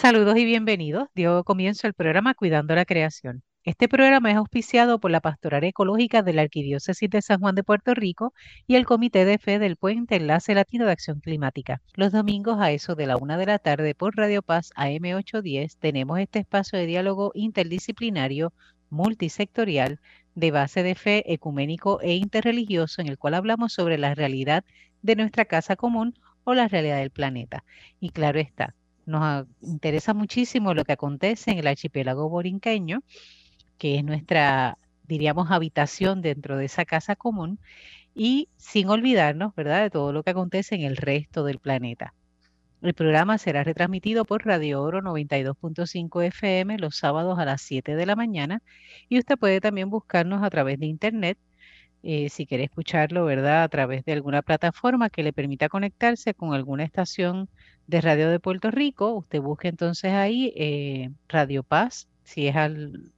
Saludos y bienvenidos. Dio comienzo el programa Cuidando la Creación. Este programa es auspiciado por la Pastoral Ecológica de la Arquidiócesis de San Juan de Puerto Rico y el Comité de Fe del Puente Enlace Latino de Acción Climática. Los domingos a eso de la una de la tarde por Radio Paz AM810 tenemos este espacio de diálogo interdisciplinario, multisectorial, de base de fe ecuménico e interreligioso en el cual hablamos sobre la realidad de nuestra casa común o la realidad del planeta. Y claro está, nos interesa muchísimo lo que acontece en el archipiélago borinqueño que es nuestra, diríamos, habitación dentro de esa casa común, y sin olvidarnos, ¿verdad?, de todo lo que acontece en el resto del planeta. El programa será retransmitido por Radio Oro 92.5 FM los sábados a las 7 de la mañana y usted puede también buscarnos a través de internet eh, si quiere escucharlo, ¿verdad? A través de alguna plataforma que le permita conectarse con alguna estación de radio de Puerto Rico. Usted busque entonces ahí eh, Radio Paz si es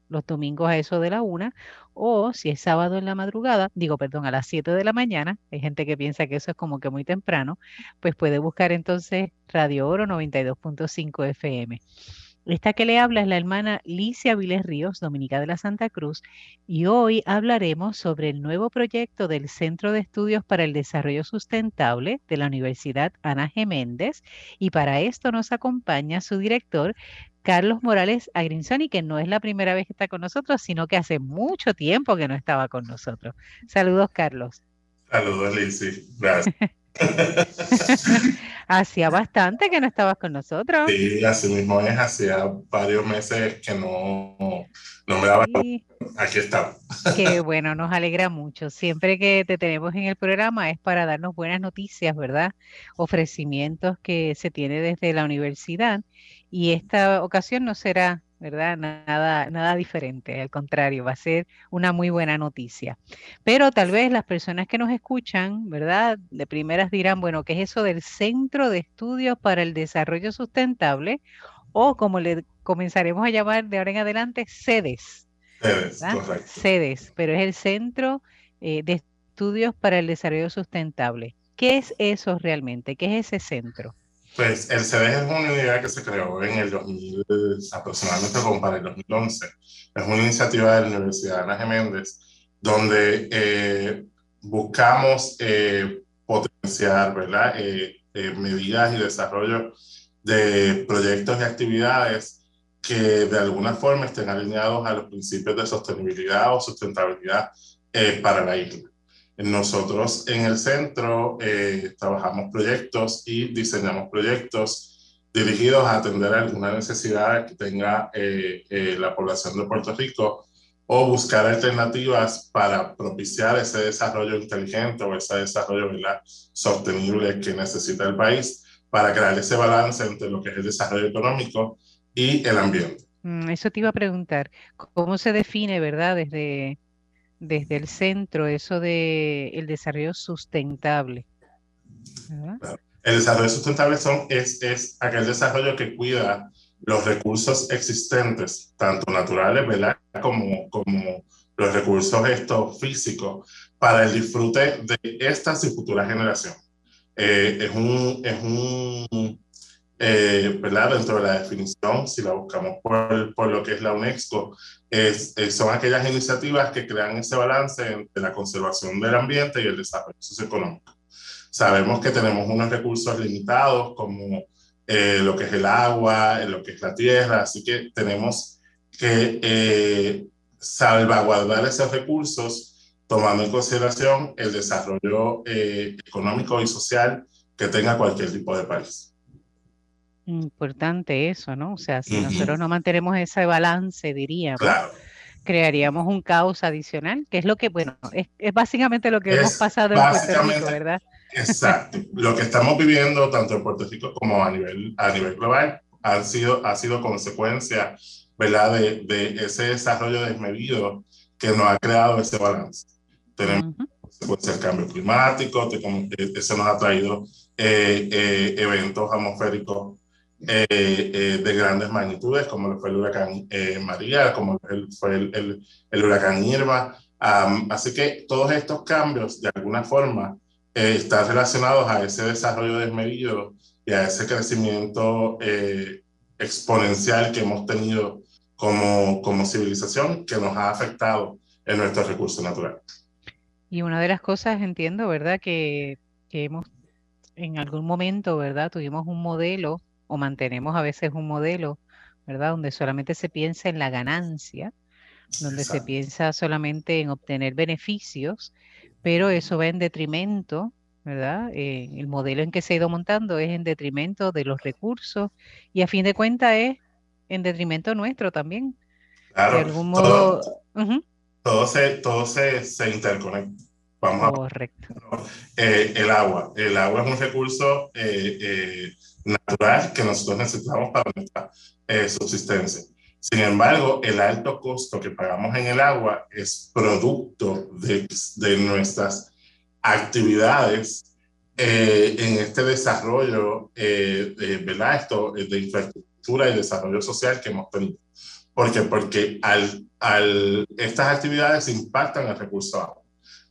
los domingos a eso de la una, o si es sábado en la madrugada, digo, perdón, a las 7 de la mañana, hay gente que piensa que eso es como que muy temprano, pues puede buscar entonces Radio Oro 92.5 FM. Esta que le habla es la hermana Licia Viles Ríos, dominica de la Santa Cruz, y hoy hablaremos sobre el nuevo proyecto del Centro de Estudios para el Desarrollo Sustentable de la Universidad Ana Geméndez, y para esto nos acompaña su director, Carlos Morales Agrinzoni, que no es la primera vez que está con nosotros, sino que hace mucho tiempo que no estaba con nosotros. Saludos, Carlos. Saludos, Lizzy. Gracias. hacía bastante que no estabas con nosotros. Sí, así mismo es, hacía varios meses que no, no me daba. Aquí está. Qué bueno, nos alegra mucho. Siempre que te tenemos en el programa es para darnos buenas noticias, ¿verdad? Ofrecimientos que se tiene desde la universidad. Y esta ocasión no será ¿verdad? Nada, nada diferente, al contrario, va a ser una muy buena noticia. Pero tal vez las personas que nos escuchan, ¿verdad? De primeras dirán, bueno, ¿qué es eso del Centro de Estudios para el Desarrollo Sustentable? O como le comenzaremos a llamar de ahora en adelante, sedes. Sedes, correcto. Sedes, pero es el Centro eh, de Estudios para el Desarrollo Sustentable. ¿Qué es eso realmente? ¿Qué es ese centro? Pues el CEDES es una unidad que se creó en el 2000, aproximadamente como para el 2011. Es una iniciativa de la Universidad Ana Geméndez, donde eh, buscamos eh, potenciar ¿verdad? Eh, medidas y desarrollo de proyectos y actividades que de alguna forma estén alineados a los principios de sostenibilidad o sustentabilidad para la isla. Nosotros en el centro eh, trabajamos proyectos y diseñamos proyectos dirigidos a atender alguna necesidad que tenga eh, eh, la población de Puerto Rico o buscar alternativas para propiciar ese desarrollo inteligente o ese desarrollo sostenible que necesita el país para crear ese balance entre lo que es el desarrollo económico y el ambiente. Mm, eso te iba a preguntar, ¿cómo se define, verdad, desde desde el centro eso de el desarrollo sustentable. El desarrollo sustentable son, es, es aquel desarrollo que cuida los recursos existentes, tanto naturales, ¿verdad? Como, como los recursos estos físicos, para el disfrute de estas y futuras generaciones. Eh, es, un, es un eh, ¿verdad? Dentro de la definición, si la buscamos por, por lo que es la UNESCO, es, son aquellas iniciativas que crean ese balance entre la conservación del ambiente y el desarrollo socioeconómico. Sabemos que tenemos unos recursos limitados como eh, lo que es el agua, lo que es la tierra, así que tenemos que eh, salvaguardar esos recursos tomando en consideración el desarrollo económico y social que tenga cualquier tipo de país. Importante eso, ¿no? O sea, si nosotros no mantenemos ese balance, diríamos, crearíamos un caos adicional, que es lo que, bueno, es, básicamente lo que hemos pasado en Puerto Rico, ¿verdad? Exacto. lo que estamos viviendo tanto en Puerto Rico como a nivel, a nivel global ha sido, ha sido consecuencia, ¿verdad? De, de ese desarrollo desmedido que nos ha creado ese balance. Tenemos el cambio climático, eso nos ha traído eh, eh, eventos atmosféricos eh, eh, de grandes magnitudes, como fue el huracán eh, María, como fue el, el, huracán Irma. así que todos estos cambios, de alguna forma, están relacionados a ese desarrollo desmedido y a ese crecimiento exponencial que hemos tenido como, como civilización que nos ha afectado en nuestros recursos naturales. Y una de las cosas, entiendo, ¿verdad? Que, que hemos en algún momento, ¿verdad? Tuvimos un modelo o mantenemos a veces un modelo, ¿verdad? Donde solamente se piensa en la ganancia, donde se piensa solamente en obtener beneficios, pero eso va en detrimento, ¿verdad? Eh, el modelo en que se ha ido montando es en detrimento de los recursos y a fin de cuentas es en detrimento nuestro también. Claro, de algún modo... Todo, se, todo se, se interconecta. Correcto. Eh, el agua. El agua es un recurso eh, eh, natural que nosotros necesitamos para nuestra subsistencia. Sin embargo, el alto costo que pagamos en el agua es producto de, de nuestras actividades en este desarrollo, ¿verdad? Esto, de infraestructura y desarrollo social que hemos tenido. ¿Por qué? Porque al, al, estas actividades impactan el recurso agua,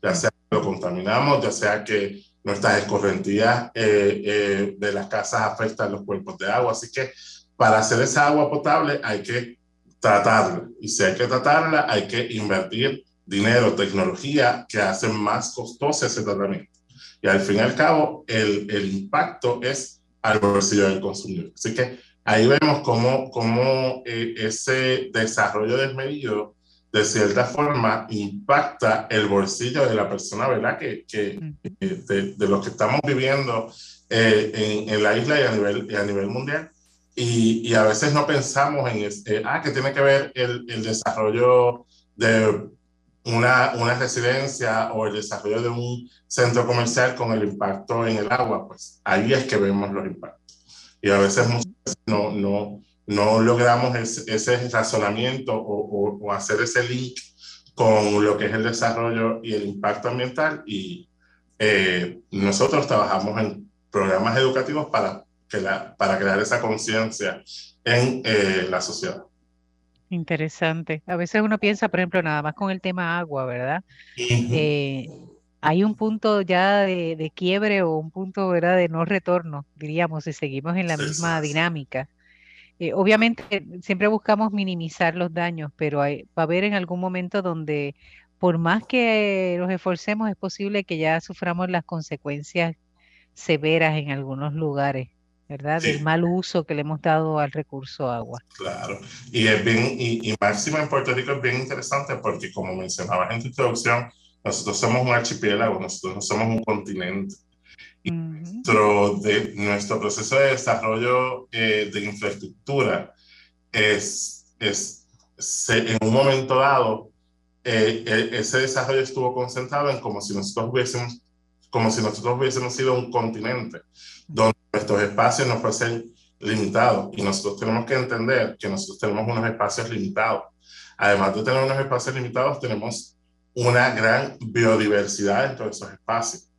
ya sea lo contaminamos, ya sea que nuestras escorrentías eh, eh, de las casas afectan los cuerpos de agua. Así que para hacer esa agua potable hay que tratarla. Y si hay que tratarla, hay que invertir dinero, tecnología que hacen más costoso ese tratamiento. Y al fin y al cabo, el, el impacto es al bolsillo del consumidor. Así que ahí vemos cómo, cómo eh, ese desarrollo desmedido de cierta forma impacta el bolsillo de la persona, ¿verdad? Que, que de, de, los que estamos viviendo eh, en, en, la isla y a nivel, a nivel mundial. Y, y, a veces no pensamos en, eh, ah, que tiene que ver el, el desarrollo de una, una, residencia o el desarrollo de un centro comercial con el impacto en el agua, pues ahí es que vemos los impactos. Y a veces no, no, no logramos ese, razonamiento o, hacer ese link con lo que es el desarrollo y el impacto ambiental y eh, nosotros trabajamos en programas educativos para, que la, para crear esa conciencia en eh, la sociedad. Interesante. A veces uno piensa, por ejemplo, nada más con el tema agua, ¿verdad? Eh, hay un punto ya de, quiebre o un punto, ¿verdad?, de no retorno, diríamos, si seguimos en la misma dinámica. Eh, obviamente siempre buscamos minimizar los daños, pero va a haber en algún momento donde por más que nos esforcemos es posible que ya suframos las consecuencias severas en algunos lugares. ¿verdad? Del mal uso que le hemos dado al recurso agua. Claro, y es bien, y, y máximo en Puerto Rico es bien interesante porque como mencionabas en tu introducción, nosotros somos un archipiélago, nosotros no somos un continente. Y nuestro, de, nuestro proceso de desarrollo eh, de infraestructura es, es en un momento dado, eh, e, ese desarrollo estuvo concentrado en como si nosotros hubiésemos, como si nosotros hubiésemos sido un continente, donde nuestros espacios no fuesen limitados. Y nosotros tenemos que entender que nosotros tenemos unos espacios limitados. Además de tener unos espacios limitados, tenemos una gran biodiversidad dentro de esos espacios.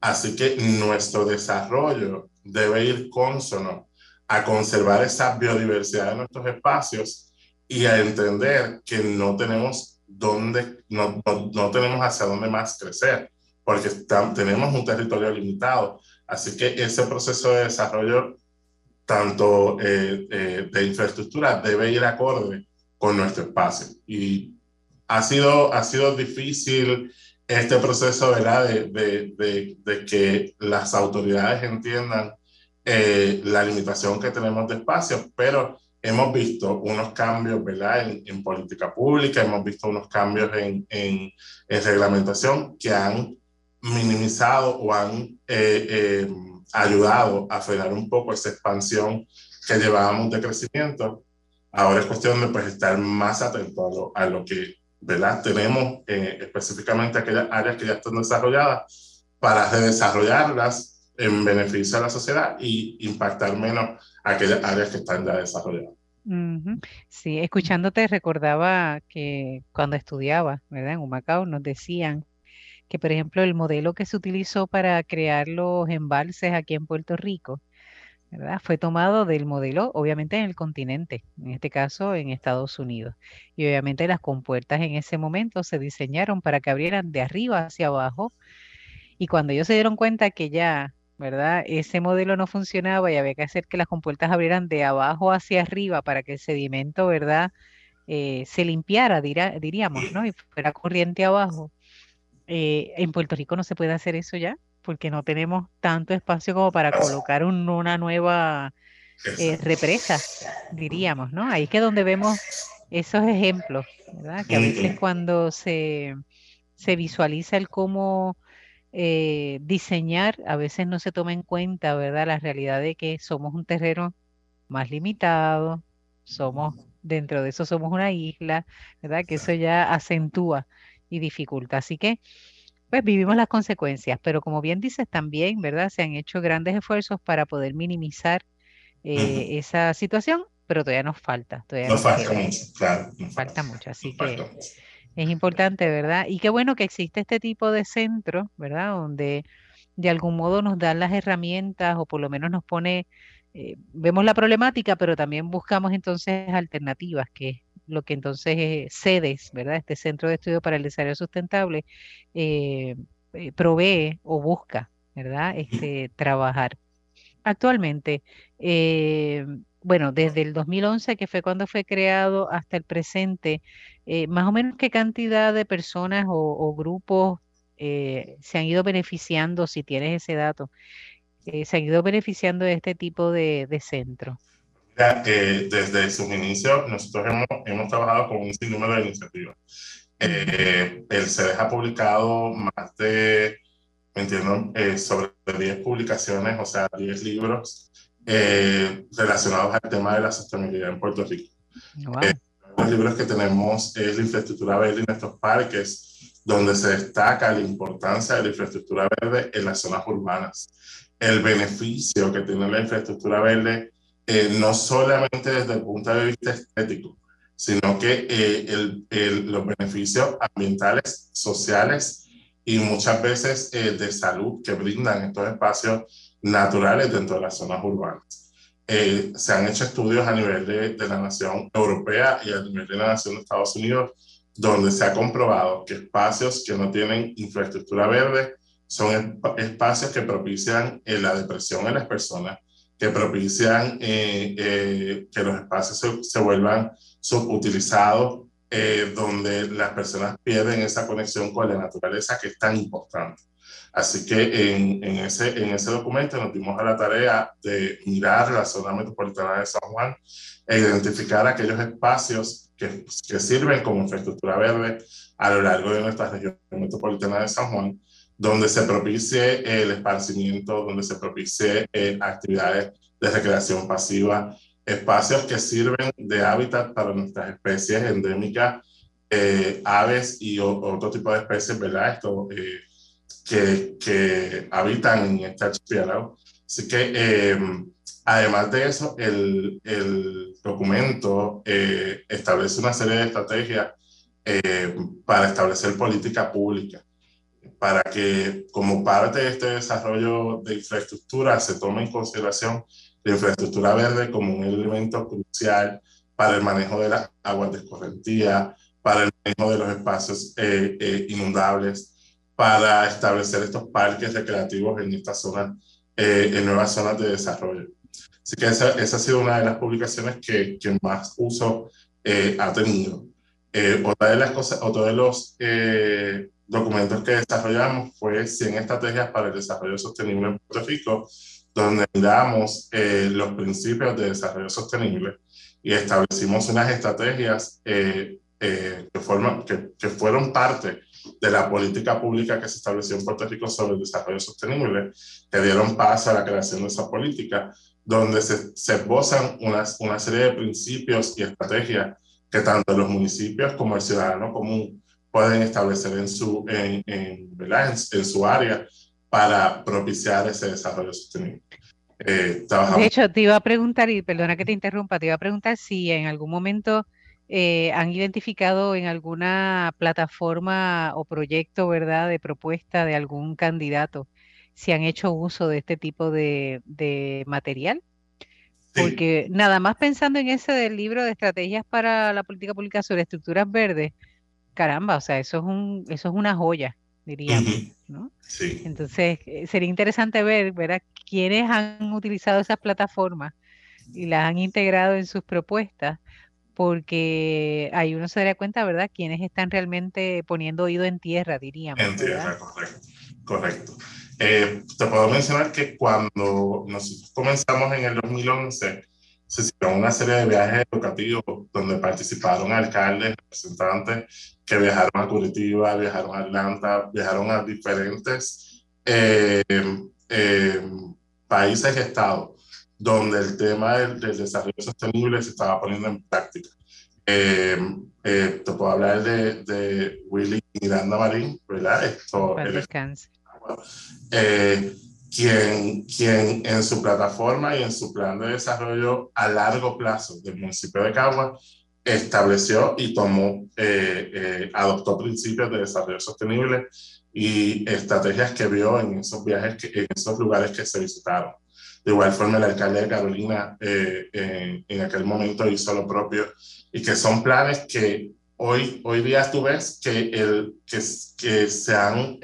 Así que nuestro desarrollo debe ir consono a conservar esa biodiversidad de nuestros espacios y a entender que no tenemos dónde, no, no, tenemos hacia dónde más crecer, porque tenemos un territorio limitado. Así que ese proceso de desarrollo, tanto eh, eh, de infraestructura, debe ir acorde con nuestro espacio. Y ha sido, ha sido difícil este proceso, ¿verdad? De, de, de, que las autoridades entiendan eh, la limitación que tenemos de espacio, pero hemos visto unos cambios, ¿verdad? En, en política pública, hemos visto unos cambios en, en, en reglamentación que han minimizado o han eh, eh, ayudado a frenar un poco esa expansión que llevábamos de crecimiento. Ahora es cuestión de pues, estar más atento a lo, a lo que ¿verdad? Tenemos eh, específicamente aquellas áreas que ya están desarrolladas para redesarrollarlas en beneficio de la sociedad y impactar menos aquellas áreas que están ya desarrolladas. Sí, escuchándote recordaba que cuando estudiaba. En Humacao nos decían que, por ejemplo, el modelo que se utilizó para crear los embalses aquí en Puerto Rico fue tomado del modelo, obviamente, en el continente, en este caso en Estados Unidos. Y obviamente las compuertas en ese momento se diseñaron para que abrieran de arriba hacia abajo. Y cuando ellos se dieron cuenta que ya ¿verdad? Ese modelo no funcionaba y había que hacer que las compuertas abrieran de abajo hacia arriba para que el sedimento, ¿verdad? Eh, se limpiara, diríamos, ¿no? Y fuera corriente abajo. Eh, en Puerto Rico no se puede hacer eso ya, porque no tenemos tanto espacio como para colocar una nueva eh, represa, diríamos, ¿no? Ahí es que donde vemos esos ejemplos, ¿verdad? Que a veces cuando se, se visualiza el cómo eh, diseñar, a veces no se toma en cuenta, ¿verdad? La realidad de que somos un terreno más limitado, somos, dentro de eso somos una isla, ¿verdad? Que eso ya acentúa y dificulta. Así que, pues vivimos las consecuencias, pero como bien dices también, ¿verdad? Se han hecho grandes esfuerzos para poder minimizar eh, esa situación, pero todavía nos falta. Todavía nos, falta mucho, claro. falta, mucho, así que es importante, ¿verdad? Y qué bueno que existe este tipo de centro, ¿verdad? Donde de algún modo nos dan las herramientas o por lo menos nos pone, eh, vemos la problemática, pero también buscamos entonces alternativas, que lo que entonces eh, CEDES, ¿verdad? Este Centro de Estudio para el Desarrollo Sustentable eh, provee o busca, ¿verdad? Este, trabajar. Actualmente, bueno, desde el 2011, que fue cuando fue creado, hasta el presente, eh, más o menos qué cantidad de personas o, grupos eh, se han ido beneficiando, si tienes ese dato, eh, se han ido beneficiando de este tipo de, centro. Desde sus inicios, nosotros hemos, trabajado con un sinnúmero de iniciativas. el CEDES ha publicado más de, me entiendo, sobre 10 publicaciones, o sea, 10 libros eh, relacionados al tema de la sostenibilidad en Puerto Rico. Eh, los libros que tenemos es la infraestructura verde en estos parques, donde se destaca la importancia de la infraestructura verde en las zonas urbanas. El beneficio que tiene la infraestructura verde, eh, no solamente desde el punto de vista estético, sino que el, el, los beneficios ambientales, sociales y muchas veces de salud que brindan estos espacios naturales dentro de las zonas urbanas. Eh, se han hecho estudios a nivel de, de, la nación europea y a nivel de la nación de Estados Unidos, donde se ha comprobado que espacios que no tienen infraestructura verde son espacios que propician eh, la depresión en las personas, que propician eh, que los espacios se, se vuelvan subutilizados, donde las personas pierden esa conexión con la naturaleza que es tan importante. Así que en, en, ese, en ese documento nos dimos a la tarea de mirar la zona metropolitana de San Juan e identificar aquellos espacios que, que sirven como infraestructura verde a lo largo de nuestra región metropolitana de San Juan, donde se propicie el esparcimiento, donde se propicie eh, actividades de recreación pasiva, espacios que sirven de hábitat para nuestras especies endémicas, eh, aves y otro tipo de especies, ¿verdad? Esto, eh, que, que habitan en este archipiélago. Así que, em, además de eso, el, el documento eh, establece una serie de estrategias eh, para establecer política pública, para que como parte de este desarrollo de infraestructura se tome en consideración la infraestructura verde como un elemento crucial para el manejo de las aguas de escorrentía, para el manejo de los espacios eh, inundables, para establecer estos parques recreativos en estas zonas, eh, en nuevas zonas de desarrollo. Así que esa, esa, ha sido una de las publicaciones que, que más uso eh, ha tenido. Eh, otra de las cosas, otro de los documentos que desarrollamos fue 100 estrategias para el desarrollo sostenible en Puerto Rico, donde miramos los principios de desarrollo sostenible y establecimos unas estrategias que, forman, que, que fueron parte de la política pública que se estableció en Puerto Rico sobre el desarrollo sostenible, que dieron paso a la creación de esa política, donde se, se esbozan una, una serie de principios y estrategias que tanto los municipios como el ciudadano común pueden establecer en su, en, en, ¿verdad? en, su área para propiciar ese desarrollo sostenible. Eh, de hecho, te iba a preguntar, y perdona que te interrumpa, te iba a preguntar si en algún momento eh, han identificado en alguna plataforma o proyecto, ¿verdad?, de propuesta de algún candidato, si han hecho uso de este tipo de, material. Porque nada más pensando en ese del libro de estrategias para la política pública sobre estructuras verdes, caramba, o sea, eso es un, eso es una joya, diríamos, ¿no? Sí. Entonces, eh, sería interesante ver, ¿verdad? quiénes han utilizado esas plataformas y las han integrado en sus propuestas, porque ahí uno se daría cuenta, ¿verdad?, quiénes están realmente poniendo oído en tierra, diríamos. En tierra, correcto. correcto. Eh, te puedo mencionar que cuando nosotros comenzamos en el 2011, se hicieron una serie de viajes educativos donde participaron alcaldes, representantes que viajaron a Curitiba, viajaron a Atlanta, viajaron a diferentes eh, eh, países y estados donde el tema del, desarrollo sostenible se estaba poniendo en práctica. te puedo hablar de, de Willy Miranda Marín, ¿verdad? Esto, eh, quien, quien en su plataforma y en su plan de desarrollo a largo plazo del municipio de Cagua estableció y tomó, eh, eh, adoptó principios de desarrollo sostenible y estrategias que vio en esos viajes, que, en esos lugares que se visitaron. De igual forma, el alcalde de Carolina en, en, aquel momento hizo lo propio y que son planes que hoy, hoy día tú ves que, el, que, que se han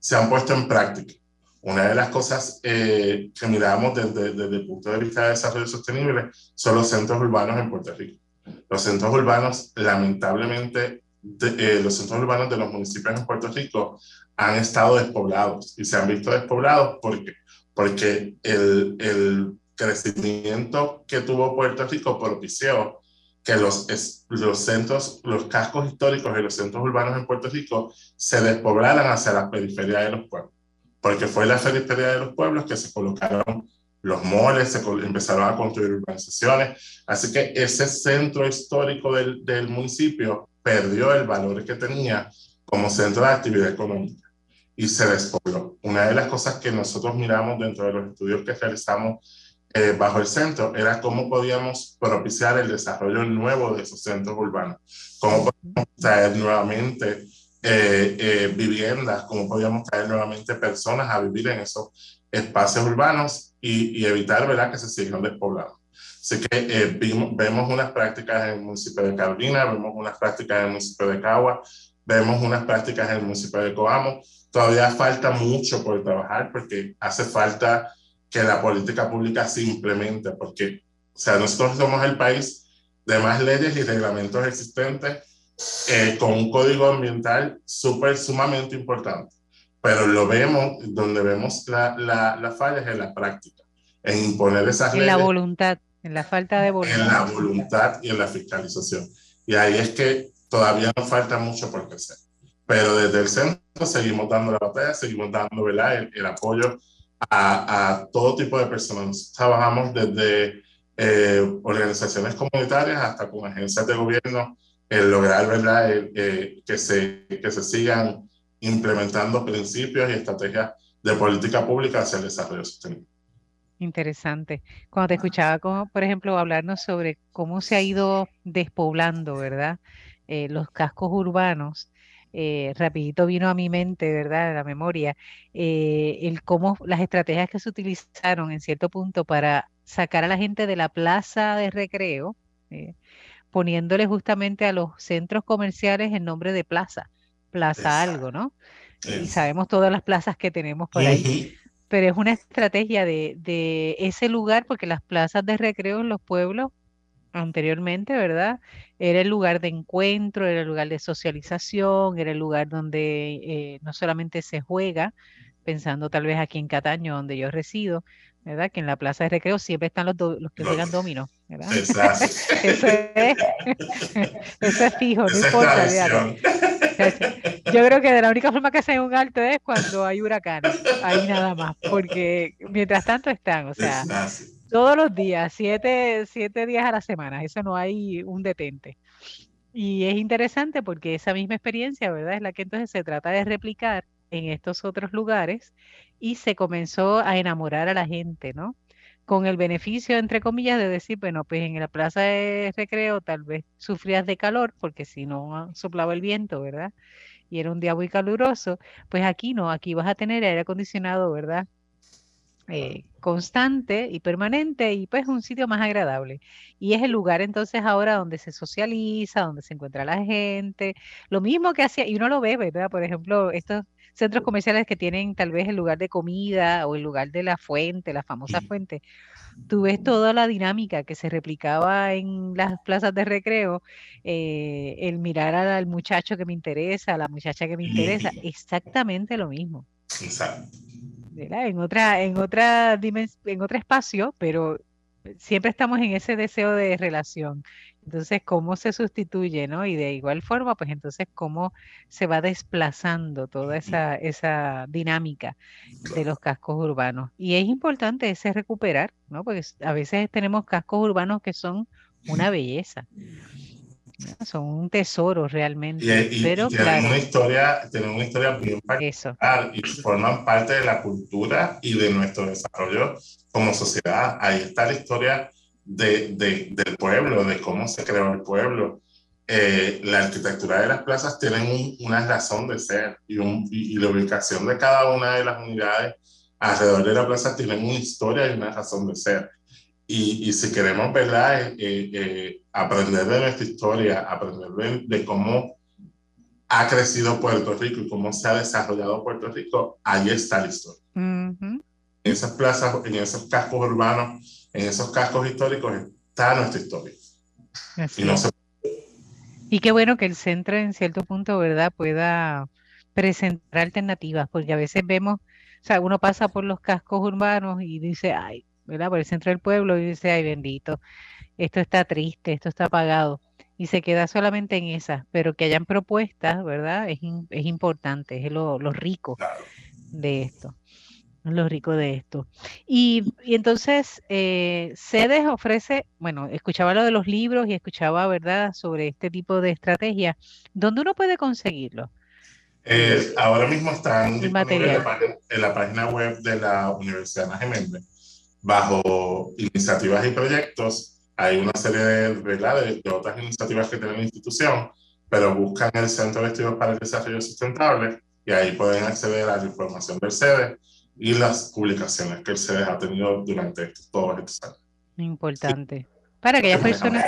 se han puesto en práctica. Una de las cosas eh, que miramos desde, desde, el punto de vista de desarrollo sostenible son los centros urbanos en Puerto Rico. Los centros urbanos, lamentablemente, eh, los centros urbanos de los municipios en Puerto Rico han estado despoblados y se han visto despoblados porque, porque el, el crecimiento que tuvo Puerto Rico propició que los, los centros, los cascos históricos y los centros urbanos en Puerto Rico se despoblaran hacia la periferia de los pueblos, porque fue la periferia de los pueblos que se colocaron los moles, se empezaron a construir urbanizaciones, así que ese centro histórico del, del municipio perdió el valor que tenía como centro de actividad económica y se despobló. Una de las cosas que nosotros miramos dentro de los estudios que realizamos eh, bajo el centro era cómo podíamos propiciar el desarrollo nuevo de esos centros urbanos, cómo podíamos traer nuevamente eh, eh, viviendas, cómo podíamos traer nuevamente personas a vivir en esos espacios urbanos y, evitar ¿verdad? que se sigan despoblando. Así que vemos unas prácticas en el municipio de Carolina, vemos unas prácticas en el municipio de Cagua, vemos unas prácticas en el municipio de Coamo. Todavía falta mucho por trabajar porque hace falta que la política pública se implemente, porque, o sea, nosotros somos el país de más leyes y reglamentos existentes eh, con un código ambiental súper, sumamente importante. Pero lo vemos, donde vemos la, la, la falla es en la práctica, en imponer esas leyes. En la voluntad, en la falta de voluntad. En la voluntad y en la fiscalización. Y ahí es que todavía nos falta mucho por crecer. Pero desde el centro seguimos dando la batalla, seguimos dando el, el apoyo a, todo tipo de personas. Trabajamos desde eh, organizaciones comunitarias hasta con agencias de gobierno, el lograr ¿verdad? que, se, que se sigan implementando principios y estrategias de política pública hacia el desarrollo sostenible. Interesante. Cuando te escuchaba, por ejemplo, hablarnos sobre cómo se ha ido despoblando, ¿verdad? Eh, los cascos urbanos, eh, rapidito vino a mi mente, ¿verdad? A la memoria, eh, el cómo las estrategias que se utilizaron en cierto punto para sacar a la gente de la plaza de recreo, eh, poniéndole justamente a los centros comerciales el nombre de plaza, plaza algo, ¿no? Y sabemos todas las plazas que tenemos por ahí. Pero es una estrategia de, de ese lugar, porque las plazas de recreo en los pueblos anteriormente, ¿verdad? Era el lugar de encuentro, era el lugar de socialización, era el lugar donde eh, no solamente se juega, pensando tal vez aquí en Cataño, donde yo resido, ¿verdad? Que en la plaza de recreo siempre están los, los que juegan dominó, ¿verdad? eso, es, eso es fijo, no importa. Yo creo que de la única forma que se un alto es cuando hay huracanes, ahí nada más, porque mientras tanto están, o sea, todos los días, siete, siete días a la semana, eso no hay un detente. Y es interesante porque esa misma experiencia, ¿verdad? Es la que entonces se trata de replicar en estos otros lugares y se comenzó a enamorar a la gente, ¿no? Con el beneficio, entre comillas, de decir, bueno, pues en la plaza de recreo tal vez sufrías de calor porque si no soplaba el viento, ¿verdad? Y era un día muy caluroso, pues aquí no, aquí vas a tener aire acondicionado, ¿verdad? Eh, constante y permanente y pues un sitio más agradable. Y es el lugar entonces ahora donde se socializa, donde se encuentra la gente, lo mismo que hacía, y uno lo ve, ¿verdad? Por ejemplo, estos centros comerciales que tienen tal vez el lugar de comida o el lugar de la fuente, la famosa fuente, tú ves toda la dinámica que se replicaba en las plazas de recreo, eh, el mirar al muchacho que me interesa, a la muchacha que me interesa, exactamente lo mismo. Exacto. En otra, en otra en otro espacio, pero siempre estamos en ese deseo de relación. Entonces, ¿cómo se sustituye, no? Y de igual forma, pues entonces, ¿cómo se va desplazando toda esa, esa dinámica de los cascos urbanos? Y es importante ese recuperar, ¿no? Porque a veces tenemos cascos urbanos que son una belleza. Son un tesoro realmente. Y, pero tienen una historia, tienen una historia bien particular y forman parte de la cultura y de nuestro desarrollo como sociedad. Ahí está la historia de, de, del pueblo, de cómo se creó el pueblo. Eh, la arquitectura de las plazas tienen una razón de ser y, un, y, la ubicación de cada una de las unidades alrededor de la plaza tienen una historia y una razón de ser. Y, y si queremos ¿verdad? Eh, eh, aprender de nuestra historia, aprender de, de, cómo ha crecido Puerto Rico y cómo se ha desarrollado Puerto Rico, ahí está la historia. En esas plazas, en esos cascos urbanos en esos cascos históricos está nuestra historia. Y, qué bueno que el centro en cierto punto, ¿verdad?, pueda presentar alternativas, porque a veces vemos, o sea, uno pasa por los cascos urbanos y dice, ay, ¿verdad?, por el centro del pueblo y dice, ay, bendito, esto está triste, esto está apagado. Y se queda solamente en esas, pero que hayan propuestas, ¿verdad? Es, es importante, es lo, rico de esto lo rico de esto. Y, entonces, eh, CEDES ofrece, bueno, escuchaba lo de los libros y escuchaba, ¿verdad?, sobre este tipo de estrategia. ¿Dónde uno puede conseguirlo? Eh, ahora mismo están en, la página web de la Universidad Ana Geméndez. Bajo iniciativas y proyectos, hay una serie de, de, de otras iniciativas que tiene la institución, pero buscan el Centro de Estudios para el Desarrollo Sustentable y ahí pueden acceder a la información del CEDES y las publicaciones que el CEDES ha tenido durante todos estos años. Importante. Para aquellas personas,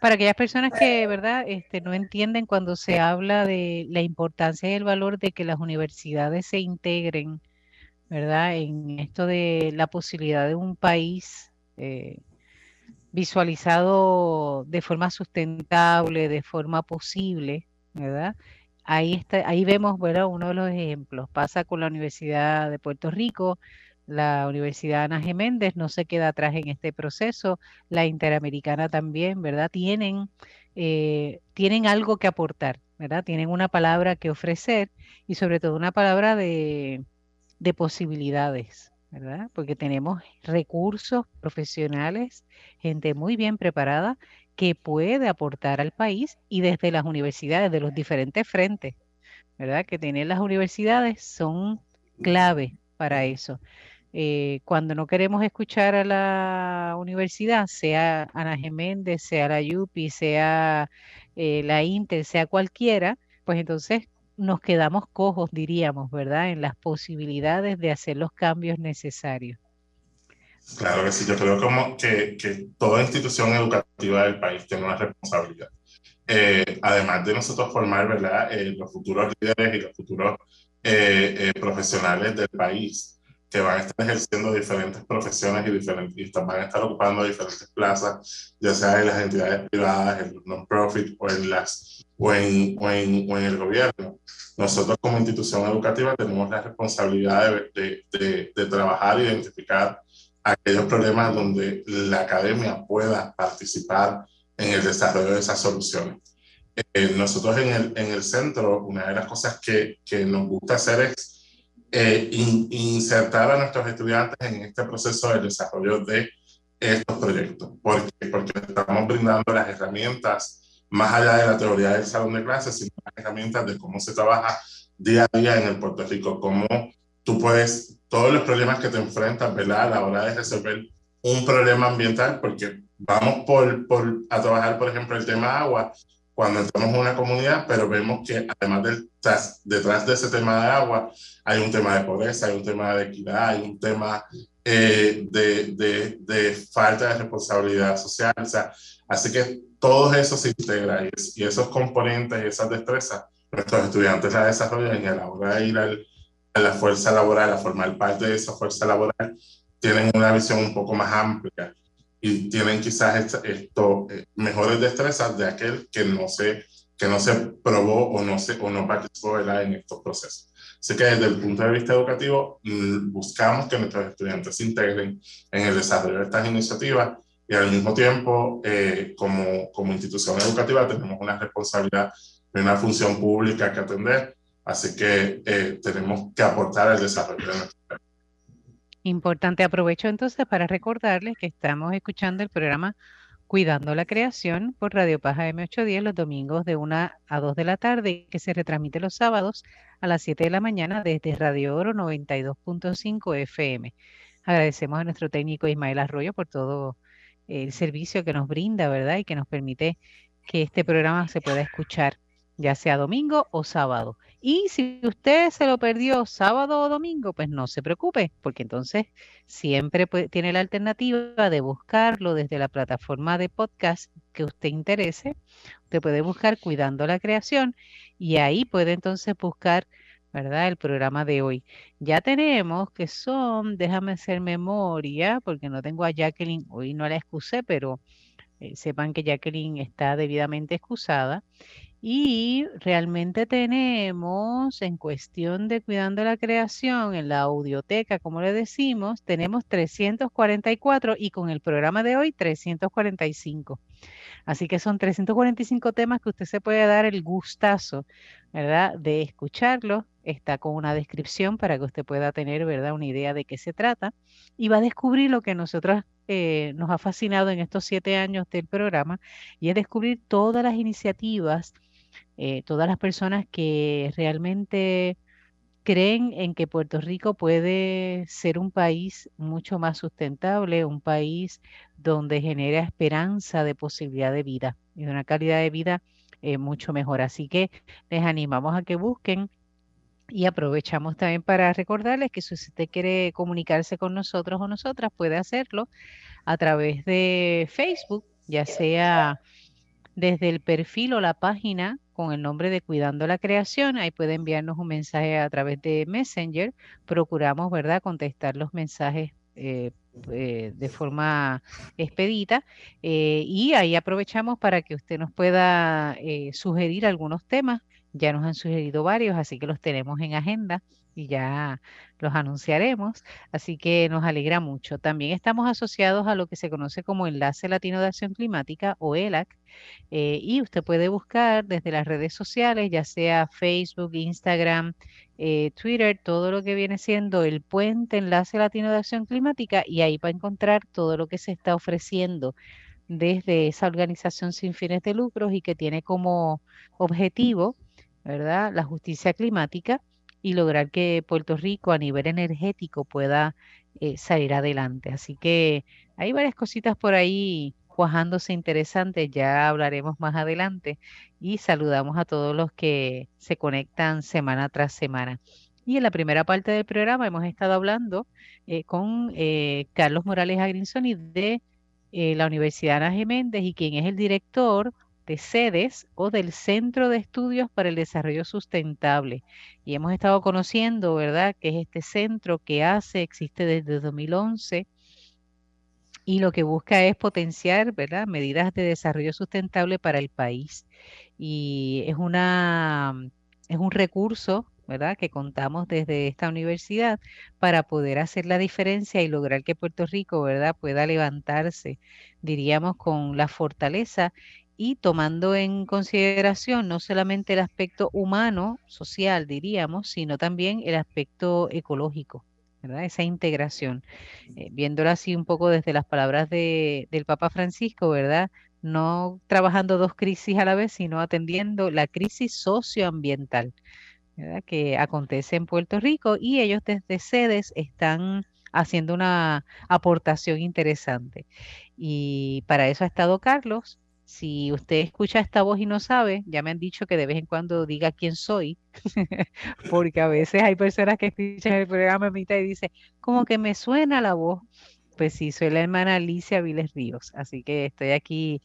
para aquellas personas que, ¿verdad?, este, no entienden cuando se habla de la importancia y el valor de que las universidades se integren, ¿verdad?, en esto de la posibilidad de un país eh, visualizado de forma sustentable, de forma posible, ¿verdad? Ahí, está, ahí vemos uno de los ejemplos. Pasa con la Universidad de Puerto Rico, la Universidad Ana Geméndez no se queda atrás en este proceso, la Interamericana también, ¿verdad? Tienen, eh, tienen algo que aportar, ¿verdad? Tienen una palabra que ofrecer y sobre todo una palabra de, de posibilidades, ¿verdad? Porque tenemos recursos profesionales, gente muy bien preparada que puede aportar al país y desde las universidades, de los diferentes frentes, ¿verdad? Que tienen las universidades son clave para eso. Eh, cuando no queremos escuchar a la universidad, sea Ana Geméndez, sea la YUPI, sea eh, la Intel, sea cualquiera, pues entonces nos quedamos cojos, diríamos, ¿verdad? En las posibilidades de hacer los cambios necesarios. Claro que sí, yo creo como que, que toda institución educativa del país tiene una responsabilidad. Eh, además de nosotros formar ¿verdad? Eh, los futuros líderes y los futuros eh, profesionales del país que van a estar ejerciendo diferentes profesiones y, diferentes, van a estar ocupando diferentes plazas, ya sea en las entidades privadas, en los non-profit o, en las, o, en, o, en, o en el gobierno. Nosotros como institución educativa tenemos la responsabilidad de, de, de trabajar e identificar aquellos problemas donde la academia pueda participar en el desarrollo de esas soluciones. Eh, nosotros en el, en el, centro, una de las cosas que, que nos gusta hacer es eh, insertar a nuestros estudiantes en este proceso de desarrollo de estos proyectos, porque, porque estamos brindando las herramientas más allá de la teoría del salón de clases, sino las herramientas de cómo se trabaja día a día en el Puerto Rico, cómo tú puedes todos los problemas que te enfrentas, ¿verdad? A la hora de resolver un problema ambiental, porque vamos por, por, a trabajar, por ejemplo, el tema agua cuando entramos en una comunidad, pero vemos que además del, detrás de ese tema de agua hay un tema de pobreza, hay un tema de equidad, hay un tema eh, de, de, de, falta de responsabilidad social. O sea, así que todo eso se integra y, esos componentes y esas destrezas, nuestros estudiantes la desarrollan y a la hora de ir al la fuerza laboral, a formar parte de esa fuerza laboral, tienen una visión un poco más amplia y tienen quizás esto, eh, mejores destrezas de aquel que no se, que no se probó o no, se, o no participó en estos procesos. Así que desde el punto de vista educativo, mm, buscamos que nuestros estudiantes se integren en el desarrollo de estas iniciativas y al mismo tiempo, eh, como, como institución educativa, tenemos una responsabilidad de una función pública que atender, así que eh, tenemos que aportar al desarrollo de nuestra Importante, aprovecho entonces para recordarles que estamos escuchando el programa Cuidando la Creación por Radio Paja M810 los domingos de 1 a 2 de la tarde, que se retransmite los sábados a las 7 de la mañana desde Radio Oro 92.5 FM. Agradecemos a nuestro técnico Ismael Arroyo por todo el servicio que nos brinda, ¿verdad? Y que nos permite que este programa se pueda escuchar, ya sea domingo o sábado. Y si usted se lo perdió sábado o domingo, pues no se preocupe, porque entonces siempre tiene la alternativa de buscarlo desde la plataforma de podcast que usted interese. Usted puede buscar Cuidando la Creación y ahí puede entonces buscar, ¿verdad? El programa de hoy. Ya tenemos que son, déjame hacer memoria, porque no tengo a Jacqueline, hoy no la excusé, pero eh, sepan que Jacqueline está debidamente excusada. Y realmente tenemos, en cuestión de cuidando la creación, en la audioteca, como le decimos, tenemos 344 y con el programa de hoy 345. Así que son 345 temas que usted se puede dar el gustazo, ¿verdad? De escucharlo. Está con una descripción para que usted pueda tener, ¿verdad? Una idea de qué se trata. Y va a descubrir lo que nosotros eh, nos ha fascinado en estos siete años del programa y es descubrir todas las iniciativas eh, todas las personas que realmente creen en que Puerto Rico puede ser un país mucho más sustentable, un país donde genera esperanza de posibilidad de vida y de una calidad de vida eh, mucho mejor. Así que les animamos a que busquen y aprovechamos también para recordarles que si usted quiere comunicarse con nosotros o nosotras, puede hacerlo a través de Facebook, ya sea desde el perfil o la página con el nombre de Cuidando la Creación. Ahí puede enviarnos un mensaje a través de Messenger. Procuramos, ¿verdad?, contestar los mensajes eh, eh, de forma expedita. Eh, y ahí aprovechamos para que usted nos pueda sugerir algunos temas. Ya nos han sugerido varios, así que los tenemos en agenda y ya los anunciaremos. Así que nos alegra mucho. También estamos asociados a lo que se conoce como Enlace Latino de Acción Climática o ELAC. Eh, y usted puede buscar desde las redes sociales, ya sea Facebook, Instagram, eh, Twitter, todo lo que viene siendo el puente Enlace Latino de Acción Climática y ahí va a encontrar todo lo que se está ofreciendo desde esa organización sin fines de lucros y que tiene como objetivo, ¿verdad?, la justicia climática y lograr que Puerto Rico a nivel energético pueda eh, salir adelante. Así que hay varias cositas por ahí cuajándose interesantes, ya hablaremos más adelante y saludamos a todos los que se conectan semana tras semana. Y en la primera parte del programa hemos estado hablando eh, con eh, Carlos Morales Agrinsoni de la Universidad Ana Geméndez y quien es el director de sedes o del Centro de Estudios para el Desarrollo Sustentable. Y hemos estado conociendo, ¿verdad?, que es este centro que hace, existe desde 2011 y lo que busca es potenciar, ¿verdad?, medidas de desarrollo sustentable para el país. Y es una es un recurso ¿verdad? Que contamos desde esta universidad para poder hacer la diferencia y lograr que Puerto Rico, ¿verdad? Pueda levantarse, diríamos, con la fortaleza y tomando en consideración no solamente el aspecto humano, social, diríamos, sino también el aspecto ecológico, ¿verdad? Esa integración. Eh, viéndolo así un poco desde las palabras de, del Papa Francisco, ¿verdad? No trabajando dos crisis a la vez, sino atendiendo la crisis socioambiental, ¿verdad? Que acontece en Puerto Rico y ellos desde sedes están haciendo una aportación interesante. Y para eso ha estado Carlos, si usted escucha esta voz y no sabe, ya me han dicho que de vez en cuando diga quién soy, porque a veces hay personas que escuchan el programa y dicen, como que me suena la voz. Pues sí, soy la hermana Alicia Viles Ríos, así que estoy aquí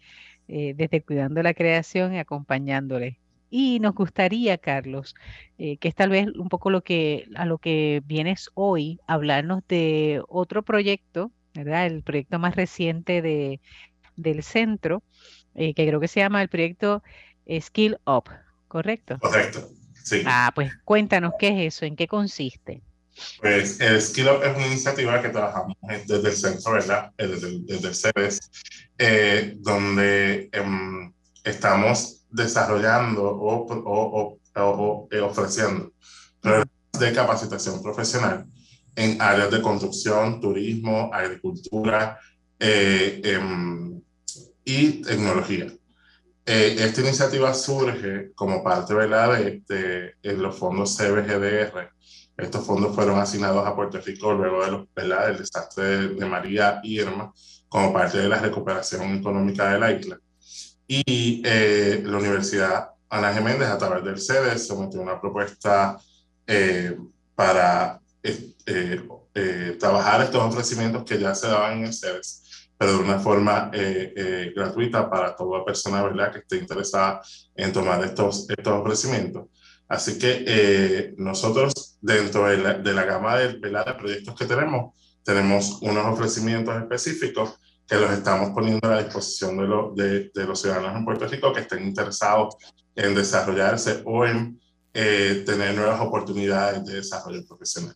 eh, desde Cuidando la Creación y acompañándole Y nos gustaría, Carlos, eh, que es tal vez un poco lo que, a lo que vienes hoy, hablarnos de otro proyecto, ¿verdad? El proyecto más reciente de, del centro, eh, que creo que se llama el proyecto Skill Up, ¿correcto? Correcto, sí. Ah, pues cuéntanos qué es eso, en qué consiste. Pues el Skill Up es una iniciativa que trabajamos desde el centro, ¿verdad? Eh, desde, desde el CEDES, eh, donde em, estamos desarrollando o, o, o, o ofreciendo programas de capacitación profesional en áreas de construcción, turismo, agricultura eh, em, y tecnología. Eh, esta iniciativa surge como parte ¿verdad? de, de, los fondos CBGDR. Estos fondos fueron asignados a Puerto Rico luego de los, ¿verdad? del desastre de, María y Irma, como parte de la recuperación económica de la isla. Y eh, la Universidad Ana Geméndez, a través del CEDE, sometió una propuesta eh, para eh, trabajar estos ofrecimientos que ya se daban en el CEDES pero de una forma eh, eh, gratuita para toda persona ¿verdad? que esté interesada en tomar estos, estos ofrecimientos. Así que eh, nosotros, dentro de la, de la gama de, ¿verdad? de proyectos que tenemos, tenemos unos ofrecimientos específicos que los estamos poniendo a la disposición de, lo, de, de los ciudadanos en Puerto Rico que estén interesados en desarrollarse o en tener nuevas oportunidades de desarrollo profesional.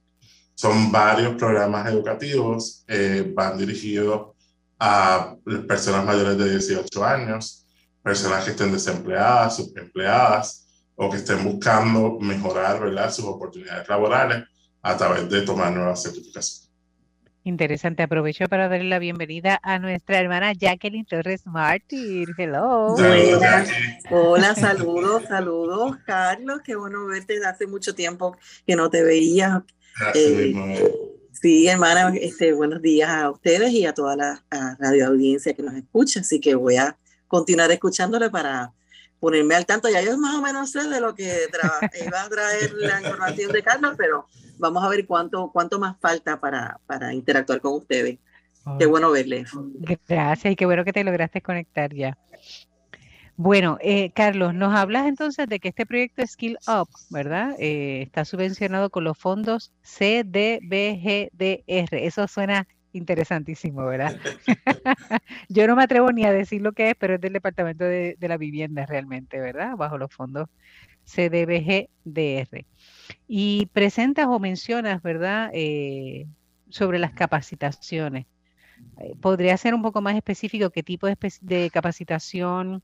Son varios programas educativos, van dirigidos a personas mayores de 18 años, personas que estén desempleadas, subempleadas o que estén buscando mejorar ¿verdad? sus oportunidades laborales a través de tomar nuevas certificaciones. Interesante. Aprovecho para darle la bienvenida a nuestra hermana Jacqueline Torres Martín. Hello. Hola, saludos, saludos, Carlos. Qué bueno verte. Hace mucho tiempo que no te veía. Eh, Sí, hermana, este, buenos días a ustedes y a toda la radio audiencia que nos escucha. Así que voy a continuar escuchándole para ponerme al tanto. Ya yo más o menos sé de lo que iba a traer la información de Carlos, pero vamos a ver cuánto, cuánto más falta para, para interactuar con ustedes. Qué bueno verles. Gracias y qué bueno que te lograste conectar ya. Bueno, eh, Carlos, nos hablas entonces de que este proyecto Skill Up, ¿verdad? Eh, está subvencionado con los fondos CDBGDR. Eso suena interesantísimo, ¿verdad? Yo no me atrevo ni a decir lo que es, pero es del Departamento de, la Vivienda realmente, ¿verdad? Bajo los fondos CDBGDR. Y presentas o mencionas, ¿verdad? Eh, sobre las capacitaciones. ¿Podría ser un poco más específico qué tipo de, de capacitación?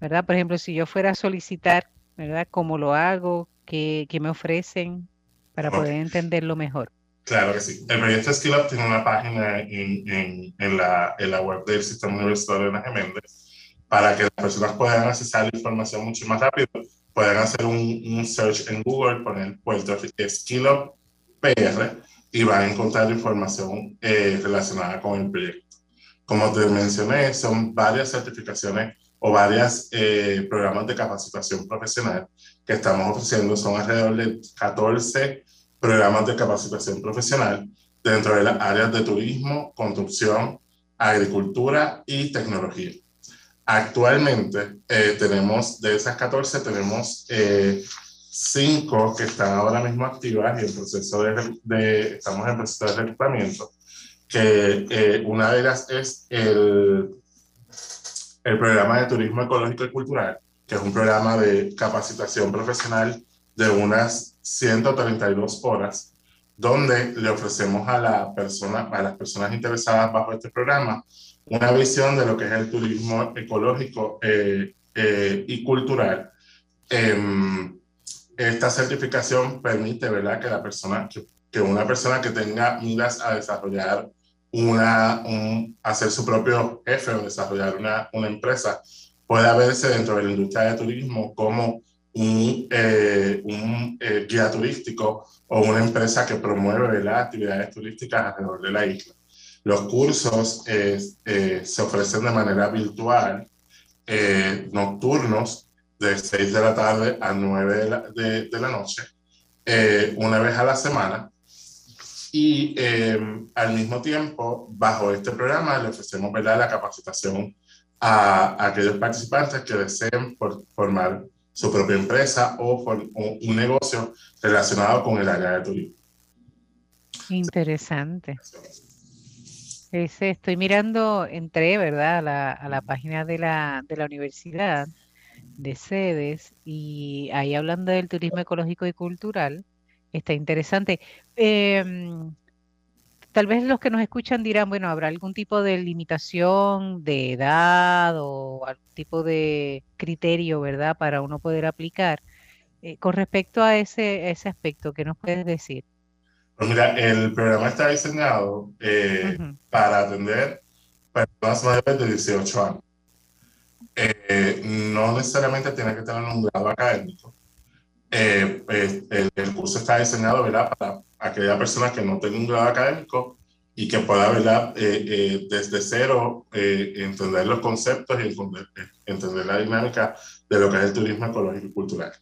¿Verdad? Por ejemplo, si yo fuera a solicitar, ¿verdad? ¿Cómo lo hago? ¿Qué, qué me ofrecen para poder entenderlo mejor? Claro que sí. El proyecto SkillUp tiene una página en, en, en, la, en la web del Sistema Universitario de Ana Geméndez para que las personas puedan acceder a la información mucho más rápido. Pueden hacer un, un search en Google, poner Puerto Rico SkillUp PR y van a encontrar información eh, relacionada con el proyecto. Como te mencioné, son varias certificaciones o varios eh, programas de capacitación profesional que estamos ofreciendo. Son alrededor de 14 programas de capacitación profesional dentro de las áreas de turismo, construcción, agricultura y tecnología. Actualmente eh, tenemos, de esas 14, tenemos eh, 5 que están ahora mismo activas y en proceso de, de estamos en proceso de reclutamiento, que eh, una de ellas es el el programa de turismo ecológico y cultural, que es un programa de capacitación profesional de unas 132 horas, donde le ofrecemos a, la persona, a las personas interesadas bajo este programa una visión de lo que es el turismo ecológico eh, eh, y cultural. Eh, esta certificación permite ¿verdad? que, la persona, que, que una persona que tenga miras a desarrollar una, un, hacer su propio jefe o desarrollar una, una empresa, puede verse dentro de la industria de turismo como un, eh, un eh, guía turístico o una empresa que promueve las actividades turísticas alrededor de la isla. Los cursos eh, se ofrecen de manera virtual, nocturnos, de 6 de la tarde a 9 de la, de, de la noche, una vez a la semana, y em, al mismo tiempo, bajo este programa, le ofrecemos ¿verdad? la capacitación a, aquellos participantes que deseen formar su propia empresa o, un negocio relacionado con el área de turismo. Interesante. Ese, estoy mirando, entré, ¿verdad?, a la, a la página de la, de la universidad de sedes y ahí hablando del turismo ecológico y cultural, está interesante. Em, tal vez los que nos escuchan dirán, bueno, ¿habrá algún tipo de limitación de edad o algún tipo de criterio, verdad, para uno poder aplicar? Eh, con respecto a ese, ese aspecto, ¿qué nos puedes decir? Pues mira, el programa está diseñado eh, para atender personas mayores de 18 años. Eh, no necesariamente tiene que tener un grado académico. Eh, pues, el, curso está diseñado ¿verdad? para aquella persona que no tenga un grado académico y que pueda ¿verdad? Eh, desde cero entender los conceptos y entender, la dinámica de lo que es el turismo ecológico y cultural.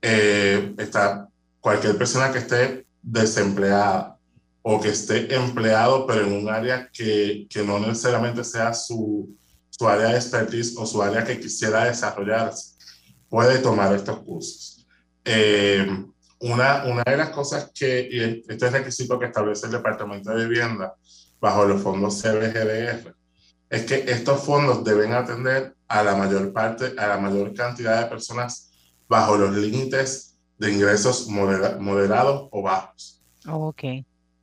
está cualquier persona que esté desempleada o que esté empleado pero en un área que, que no necesariamente sea su, su área de expertise o su área que quisiera desarrollarse, puede tomar estos cursos. Eh, una, una de las cosas que, y este es requisito que establece el Departamento de Vivienda bajo los fondos CBGDR, es que estos fondos deben atender a la mayor parte, a la mayor cantidad de personas bajo los límites de ingresos moderados o bajos. ok.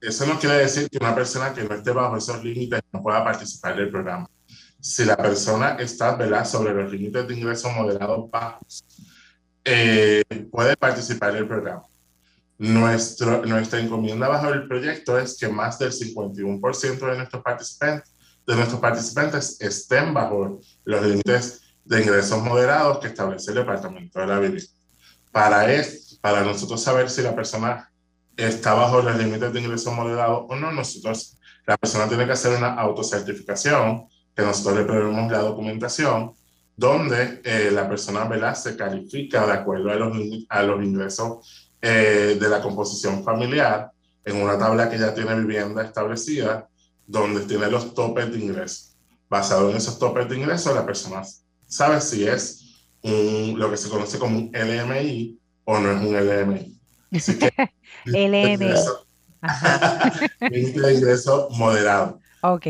Eso no quiere decir que una persona que no esté bajo esos límites no pueda participar del programa si la persona está ¿verdad? sobre los límites de ingresos moderados bajos, eh, puede participar en el programa. Nuestro, nuestra encomienda bajo el proyecto es que más del 51% de nuestros participantes, de nuestros participantes estén bajo los límites de ingresos moderados que establece el Departamento de la Vivienda. Para, para nosotros saber si la persona está bajo los límites de ingresos moderados o no, nosotros, la persona tiene que hacer una autocertificación que nosotros le proveemos la documentación donde eh, la persona ¿verdad? se califica de acuerdo a los, a los ingresos eh, de la composición familiar en una tabla que ya tiene vivienda establecida, donde tiene los topes de ingresos. Basado en esos topes de ingresos, la persona sabe si es un, lo que se conoce como un LMI o no es un LMI. Así que, LMI. Ingreso moderado. Ok.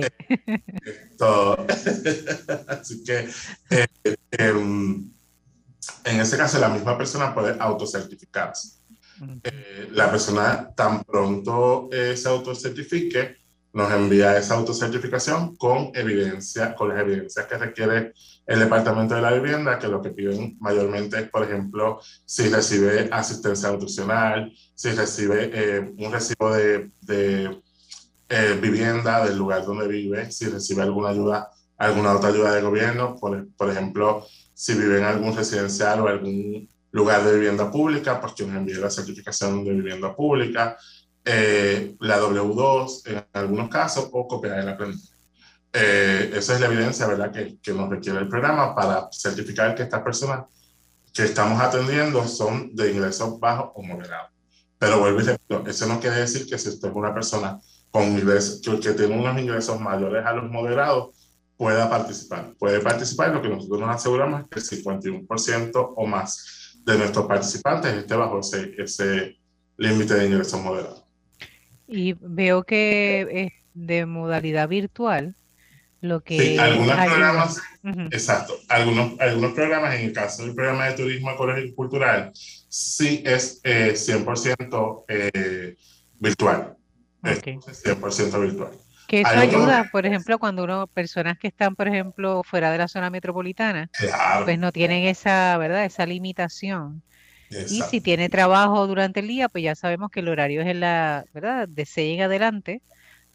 Todo. Así que eh, em, en ese caso la misma persona puede autocertificarse. Eh, la persona tan pronto eh, se autocertifique, nos envía esa autocertificación con evidencia, con las evidencias que requiere el Departamento de la Vivienda, que lo que piden mayormente es, por ejemplo, si recibe asistencia nutricional, si recibe un recibo de, de eh, vivienda del lugar donde vive, si recibe alguna ayuda, alguna otra ayuda del gobierno, por, por ejemplo, si vive en algún residencial o algún lugar de vivienda pública, pues que nos envíe la certificación de vivienda pública, eh, la W2 en algunos casos o copia de la planilla. Eh, esa es la evidencia ¿verdad? Que, que, nos requiere el programa para certificar que estas personas que estamos atendiendo son de ingresos bajos o moderados. Pero vuelvo y repito, eso no quiere decir que si usted es una persona con ingresos, que, que tiene unos ingresos mayores a los moderados pueda participar. Puede participar, lo que nosotros nos aseguramos es que el 51% o más de nuestros participantes esté bajo ese, ese límite de ingresos moderados. Y veo que es de modalidad virtual, lo que... Sí, algunos programas, exacto, algunos, algunos programas, en el caso del programa de turismo ecológico y cultural, sí es 100% eh, eh, virtual. 100% virtual. Que eso ayuda, por ejemplo, cuando uno, personas que están, por ejemplo, fuera de la zona metropolitana, pues no tienen esa, ¿verdad? Esa limitación. Y si tiene trabajo durante el día, pues ya sabemos que el horario es en la, ¿verdad? De 6 en adelante.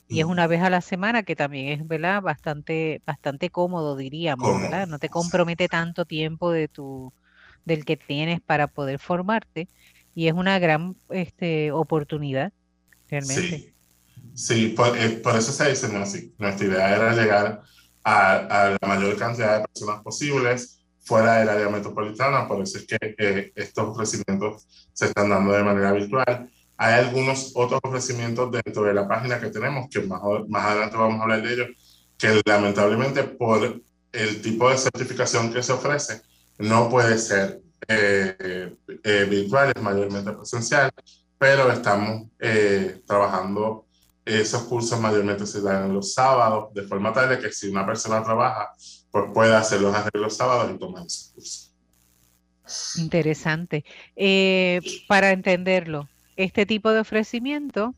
Y es una vez a la semana que también es, ¿verdad? Bastante, bastante cómodo, diríamos, ¿verdad? No te compromete tanto tiempo de tu, del que tienes para poder formarte. Y es una gran este, oportunidad, realmente. Sí, eh, por, eso se diseñó así. Nuestra idea era llegar a, la mayor cantidad de personas posibles fuera del área metropolitana, por eso es que eh, estos ofrecimientos se están dando de manera virtual. Hay algunos otros ofrecimientos dentro de la página que tenemos, que más, más adelante vamos a hablar de ellos, que lamentablemente por el tipo de certificación que se ofrece, no puede ser virtuales, mayormente presencial, pero estamos trabajando esos cursos mayormente se dan los sábados, de forma tal de que si una persona trabaja, pues pueda hacer los los sábados y tomar esos cursos. Interesante. Eh, para entenderlo, este tipo de ofrecimiento,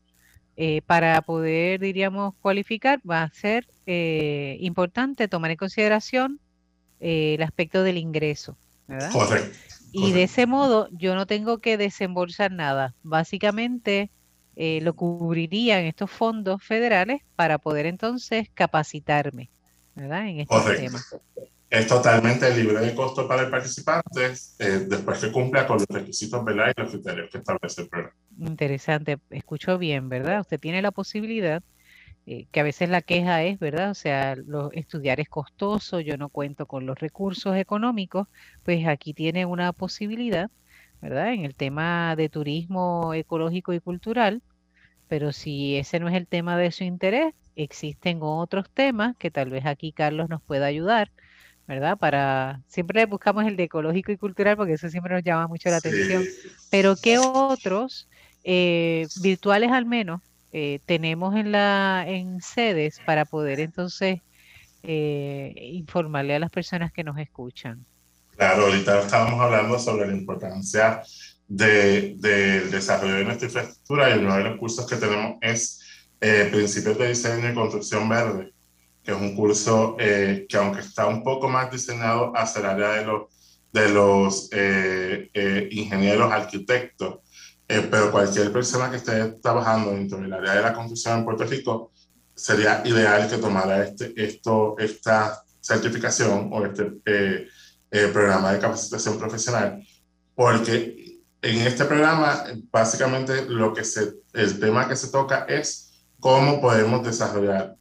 eh, para poder, diríamos, cualificar, va a ser eh, importante tomar en consideración el aspecto del ingreso, ¿verdad? Correcto. Y de ese modo yo no tengo que desembolsar nada. Básicamente lo cubrirían estos fondos federales para poder entonces capacitarme, ¿verdad? En este tema es totalmente libre de costo para el participante eh, después que cumpla con los requisitos ¿verdad? y los criterios que establece el programa. Interesante, escucho bien, ¿verdad? Usted tiene la posibilidad, eh, que a veces la queja es, ¿verdad? O sea, lo, estudiar es costoso, yo no cuento con los recursos económicos, pues aquí tiene una posibilidad, ¿verdad? En el tema de turismo ecológico y cultural, pero si ese no es el tema de su interés, existen otros temas que tal vez aquí Carlos nos pueda ayudar ¿verdad? Para siempre buscamos el de ecológico y cultural porque eso siempre nos llama mucho la atención. Pero ¿qué otros eh, virtuales al menos eh, tenemos en la en sedes para poder entonces eh, informarle a las personas que nos escuchan? Claro, ahorita estábamos hablando sobre la importancia del desarrollo de nuestra infraestructura y uno de los cursos que tenemos es Principios de Diseño y Construcción Verde que es un curso eh, que aunque está un poco más diseñado hacia el área de los, de los eh, eh, ingenieros, arquitectos, pero cualquier persona que esté trabajando dentro del área de la construcción en Puerto Rico, sería ideal que tomara este, esto, esta certificación o este programa de capacitación profesional, porque en este programa básicamente lo que se, el tema que se toca es cómo podemos desarrollar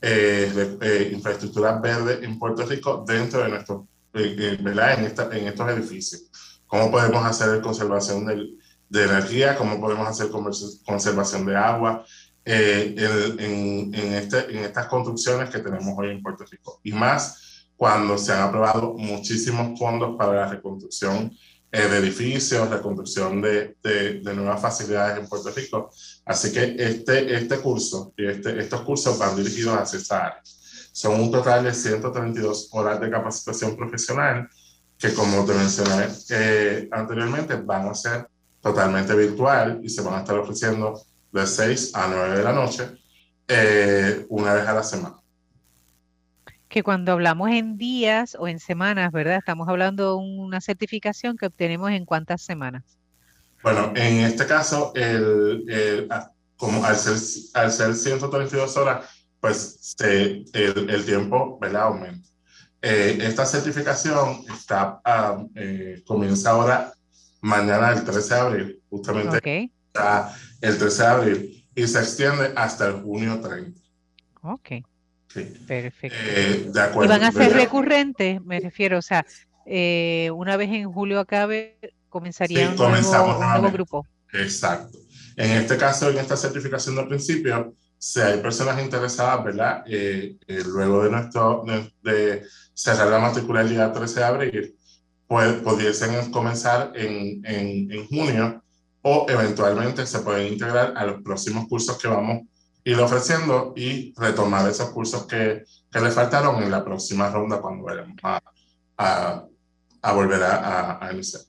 eh, de, infraestructura verde en Puerto Rico dentro de nuestro, eh, ¿verdad? En, esta, en estos edificios. ¿Cómo podemos hacer conservación del, de energía? ¿Cómo podemos hacer conservación de agua? Eh, en, este, en estas construcciones que tenemos hoy en Puerto Rico. Y más cuando se han aprobado muchísimos fondos para la reconstrucción eh, de edificios, reconstrucción de, de, de, nuevas facilidades en Puerto Rico. Así que este, este curso y este, estos cursos van dirigidos hacia esa área. Son un total de 132 horas de capacitación profesional que, como te mencioné eh, anteriormente, van a ser totalmente virtual y se van a estar ofreciendo de 6 a 9 de la noche eh, una vez a la semana que cuando hablamos en días o en semanas, ¿verdad? Estamos hablando de una certificación que obtenemos en cuántas semanas. Bueno, en este caso, el, ah, como al ser, al ser 132 horas, pues el, el, tiempo, ¿verdad? Aumenta. Eh, esta certificación está, ah, eh, comienza ahora mañana el 13 de abril, justamente okay. el 13 de abril, y se extiende hasta el junio 30. Ok. Perfecto. Eh, ¿Y van a ser recurrentes? Me refiero, o sea, eh, una vez en julio acabe, comenzaría un, nuevo, grupo. Exacto. En este caso, en esta certificación del principio, si hay personas interesadas, ¿verdad? Eh, luego de nuestro de, cerrar la matrícula el día 13 de abril, pues pudiesen comenzar en, en, en junio o eventualmente se pueden integrar a los próximos cursos que vamos ir ofreciendo y retomar esos cursos que, que le faltaron en la próxima ronda cuando vayamos a, a, a volver a, a, iniciar.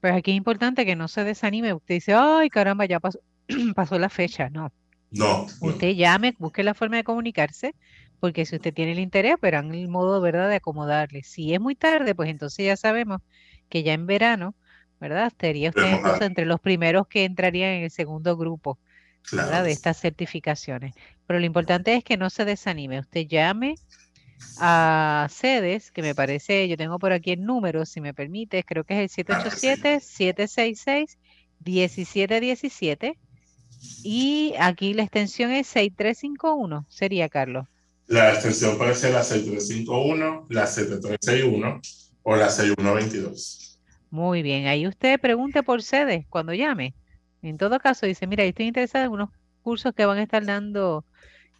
Pues aquí es importante que no se desanime. Usted dice, ay, caramba, ya pasó, pasó la fecha. No. No. Usted llame, busque la forma de comunicarse, porque si usted tiene el interés, verán el modo, ¿verdad?, de acomodarle. Si es muy tarde, pues entonces ya sabemos que ya en verano, ¿verdad?, estaría usted entre los primeros que entrarían en el segundo grupo de estas certificaciones. Pero lo importante es que no se desanime. Usted llame a sedes, que me parece, yo tengo por aquí el número, si me permite, creo que es el 787-766-1717. Y aquí la extensión es 6351, sería Carlos. La extensión puede ser la 6351, la 7361 o la 6122. Muy bien, ahí usted pregunte por sedes cuando llame. En todo caso, dice, mira, estoy interesada en unos cursos que van a estar dando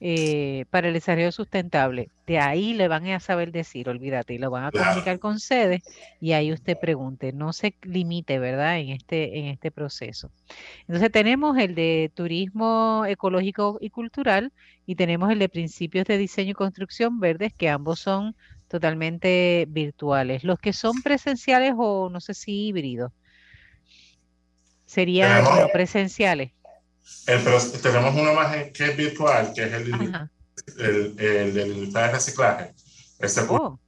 eh, para el desarrollo sustentable. De ahí le van a saber decir, olvídate, y lo van a comunicar con sede y ahí usted pregunte, no se limite, ¿verdad? En este, en este proceso. Entonces tenemos el de turismo ecológico y cultural y tenemos el de principios de diseño y construcción verdes, que ambos son totalmente virtuales. Los que son presenciales o no sé si híbridos, serían presenciales tenemos uno más que es virtual, que es el, el, el, de reciclaje. Este oh.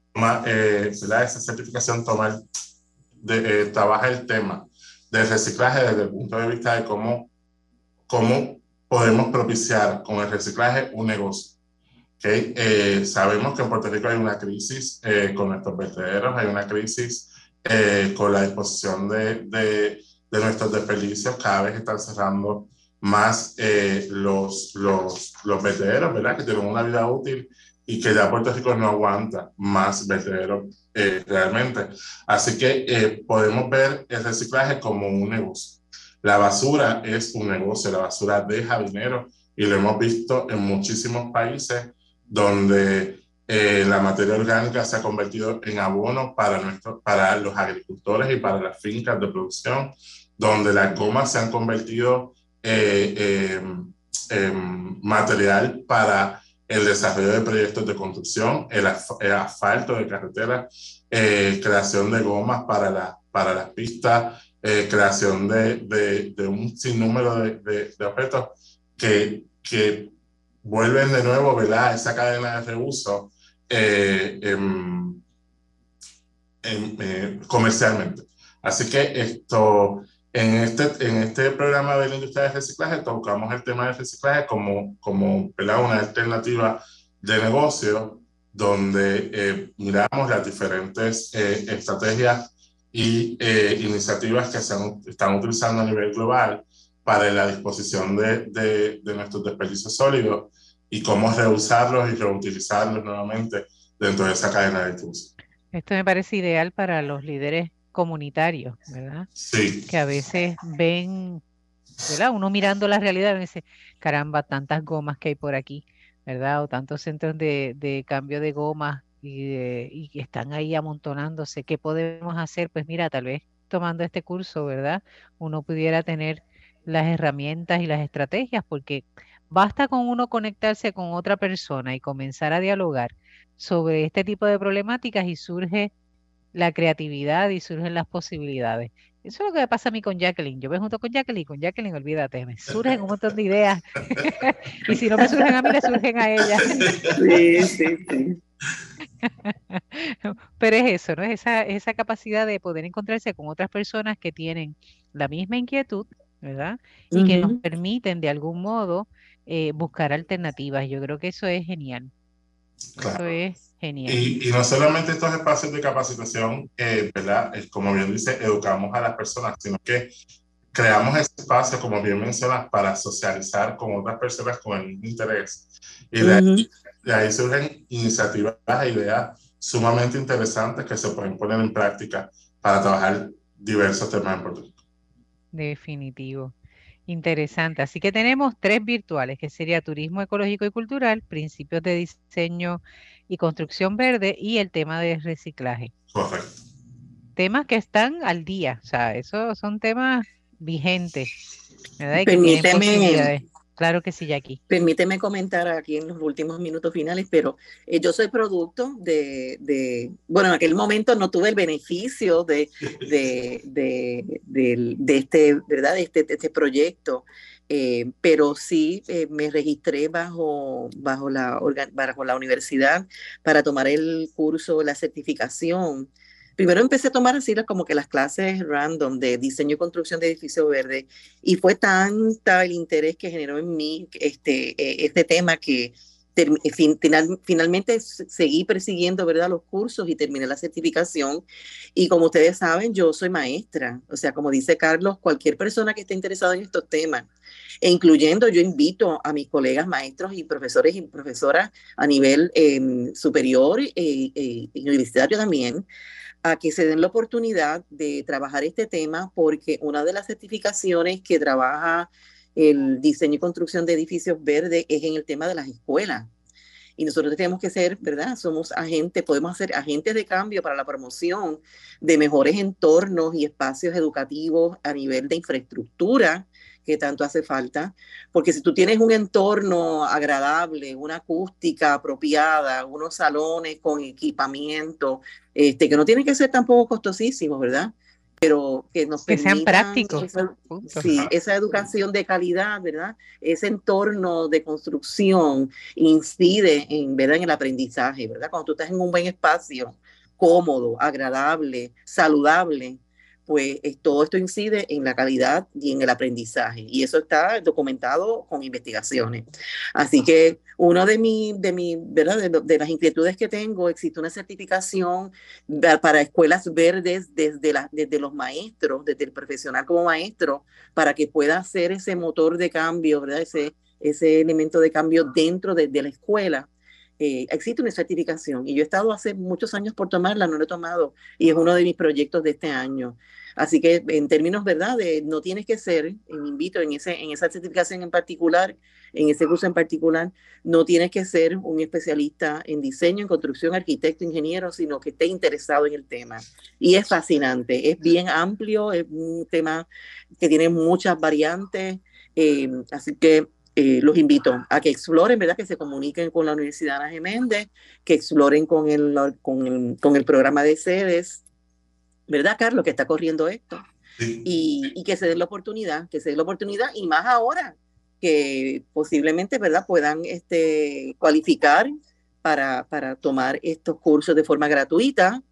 eh, esa certificación toma de, eh, trabaja el tema del reciclaje desde el punto de vista de cómo, cómo podemos propiciar con el reciclaje un negocio. ¿okay? Eh, sabemos que en Puerto Rico hay una crisis con nuestros vertederos, hay una crisis con la disposición de, de, de nuestros desperdicios, cada vez están cerrando más eh, los, los, los vertederos, ¿verdad? Que tienen una vida útil y que ya Puerto Rico no aguanta más vertederos eh, realmente. Así que eh, podemos ver el reciclaje como un negocio. La basura es un negocio, la basura deja dinero y lo hemos visto en muchísimos países donde la materia orgánica se ha convertido en abono para, nuestro, para los agricultores y para las fincas de producción, donde las gomas se han convertido eh, em, em, material para el desarrollo de proyectos de construcción, el, asfalto de carreteras, eh, creación de gomas para, la, para las pistas, eh, creación de, de, un sinnúmero de, de, objetos que, que, vuelven de nuevo ¿verdad? esa cadena de reuso em, comercialmente. Así que esto en este, en este programa de la industria de reciclaje tocamos el tema del reciclaje como, como una alternativa de negocio donde eh, miramos las diferentes eh, estrategias y eh, iniciativas que se están utilizando a nivel global para la disposición de, de, de, nuestros desperdicios sólidos y cómo reusarlos y reutilizarlos nuevamente dentro de esa cadena de distribución. Esto me parece ideal para los líderes comunitarios, ¿verdad? Sí. Que a veces ven, ¿verdad? Uno mirando la realidad y dice, caramba, tantas gomas que hay por aquí, ¿verdad? O tantos centros de, de cambio de gomas y, y están ahí amontonándose. ¿Qué podemos hacer? Pues mira, tal vez tomando este curso, ¿verdad? Uno pudiera tener las herramientas y las estrategias, porque basta con uno conectarse con otra persona y comenzar a dialogar sobre este tipo de problemáticas y surge la creatividad y surgen las posibilidades. Eso es lo que me pasa a mí con Jacqueline. Yo me junto con Jacqueline, con Jacqueline, olvídate, me surgen un montón de ideas. y si no me surgen a mí, le surgen a ella. sí, sí, sí. Pero es eso, ¿no? Es esa, esa capacidad de poder encontrarse con otras personas que tienen la misma inquietud, ¿verdad? Y que nos permiten de algún modo eh, buscar alternativas. Yo creo que eso es genial. Eso es y, no solamente estos espacios de capacitación, eh, ¿verdad? como bien dice, educamos a las personas, sino que creamos espacios, como bien mencionas, para socializar con otras personas con el mismo interés. Y de, ahí, surgen iniciativas e ideas sumamente interesantes que se pueden poner en práctica para trabajar diversos temas en Puerto Rico. Definitivo. Interesante. Así que tenemos tres virtuales, que sería turismo ecológico y cultural, principios de diseño y construcción verde y el tema de reciclaje. Correcto. Temas que están al día, o sea, esos son temas vigentes. Permíteme, claro que sí, Jackie. Permíteme comentar aquí en los últimos minutos finales, pero eh, yo soy producto de, de, bueno, en aquel momento no tuve el beneficio de, de, de, este, ¿verdad? De este, de este proyecto eh, pero sí eh, me registré bajo, bajo, la, bajo la universidad para tomar el curso, la certificación. Primero empecé a tomar así como que las clases random de diseño y construcción de edificio verde y fue tanta el interés que generó en mí este, e, este tema que finalmente seguí persiguiendo ¿verdad? los cursos y terminé la certificación. Y como ustedes saben, yo soy maestra. O sea, como dice Carlos, cualquier persona que esté interesada en estos temas, e incluyendo yo invito a mis colegas maestros y profesores y profesoras a nivel em, superior eh, eh, y universitario también, a que se den la oportunidad de trabajar este tema porque una de las certificaciones que trabaja el diseño y construcción de edificios verdes es en el tema de las escuelas. Y nosotros tenemos que ser, ¿verdad? Somos agentes, podemos ser agentes de cambio para la promoción de mejores entornos y espacios educativos a nivel de infraestructura que tanto hace falta, porque si tú tienes un entorno agradable, una acústica apropiada, unos salones con equipamiento, este, que no tienen que ser tampoco costosísimos, ¿verdad? Pero que nos que sean prácticos. Esa, sí, esa educación de calidad, ¿verdad? Ese entorno de construcción incide en, ¿verdad? en el aprendizaje, ¿verdad? Cuando tú estás en un buen espacio, cómodo, agradable, saludable, pues todo esto incide en la calidad y en el aprendizaje. Y eso está documentado con investigaciones. Así que uno de, mi, de, mi, ¿verdad? De, las inquietudes que tengo, existe una certificación para escuelas verdes desde, la, desde los maestros, desde el profesional como maestro, para que pueda hacer ese motor de cambio, ¿verdad? Ese, ese elemento de cambio dentro de, de la escuela. Eh, existe una certificación y yo he estado hace muchos años por tomarla, no la he tomado y es uno de mis proyectos de este año. Así que en términos, ¿verdad? De, no tienes que ser, eh, invito en, ese, en esa certificación en particular, en ese curso en particular, no tienes que ser un especialista en diseño, en construcción, arquitecto, ingeniero, sino que esté interesado en el tema. Y es fascinante, es bien amplio, es un tema que tiene muchas variantes, eh, así que eh, los invito a que exploren, ¿verdad? Que se comuniquen con la Universidad Ana Geméndez, que exploren con el, con el, con el programa de sedes ¿verdad, Carlos? Que está corriendo esto. Y, y, que se den la oportunidad, que se den la oportunidad, y más ahora que posiblemente, ¿verdad?, puedan este, cualificar para, para tomar estos cursos de forma gratuita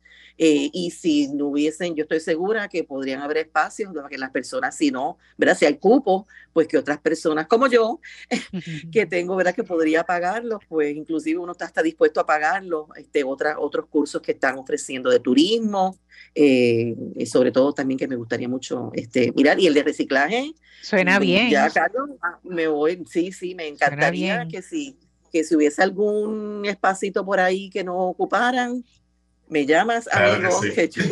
eh, y si no hubiesen, yo estoy segura que podrían haber espacios para que las personas, si no, ¿verdad? Si hay cupo, pues que otras personas como yo, que tengo, ¿verdad? Que podría pagarlos, pues inclusive uno está hasta dispuesto a pagarlos, este, otras, otros cursos que están ofreciendo de turismo, eh, y sobre todo también que me gustaría mucho este, mirar, y el de reciclaje. Suena bien. Ya, Carlos, ah, me voy, sí, sí, me encantaría que si, que si hubiese algún espacito por ahí que no ocuparan, me llamas, amigo, que, yo,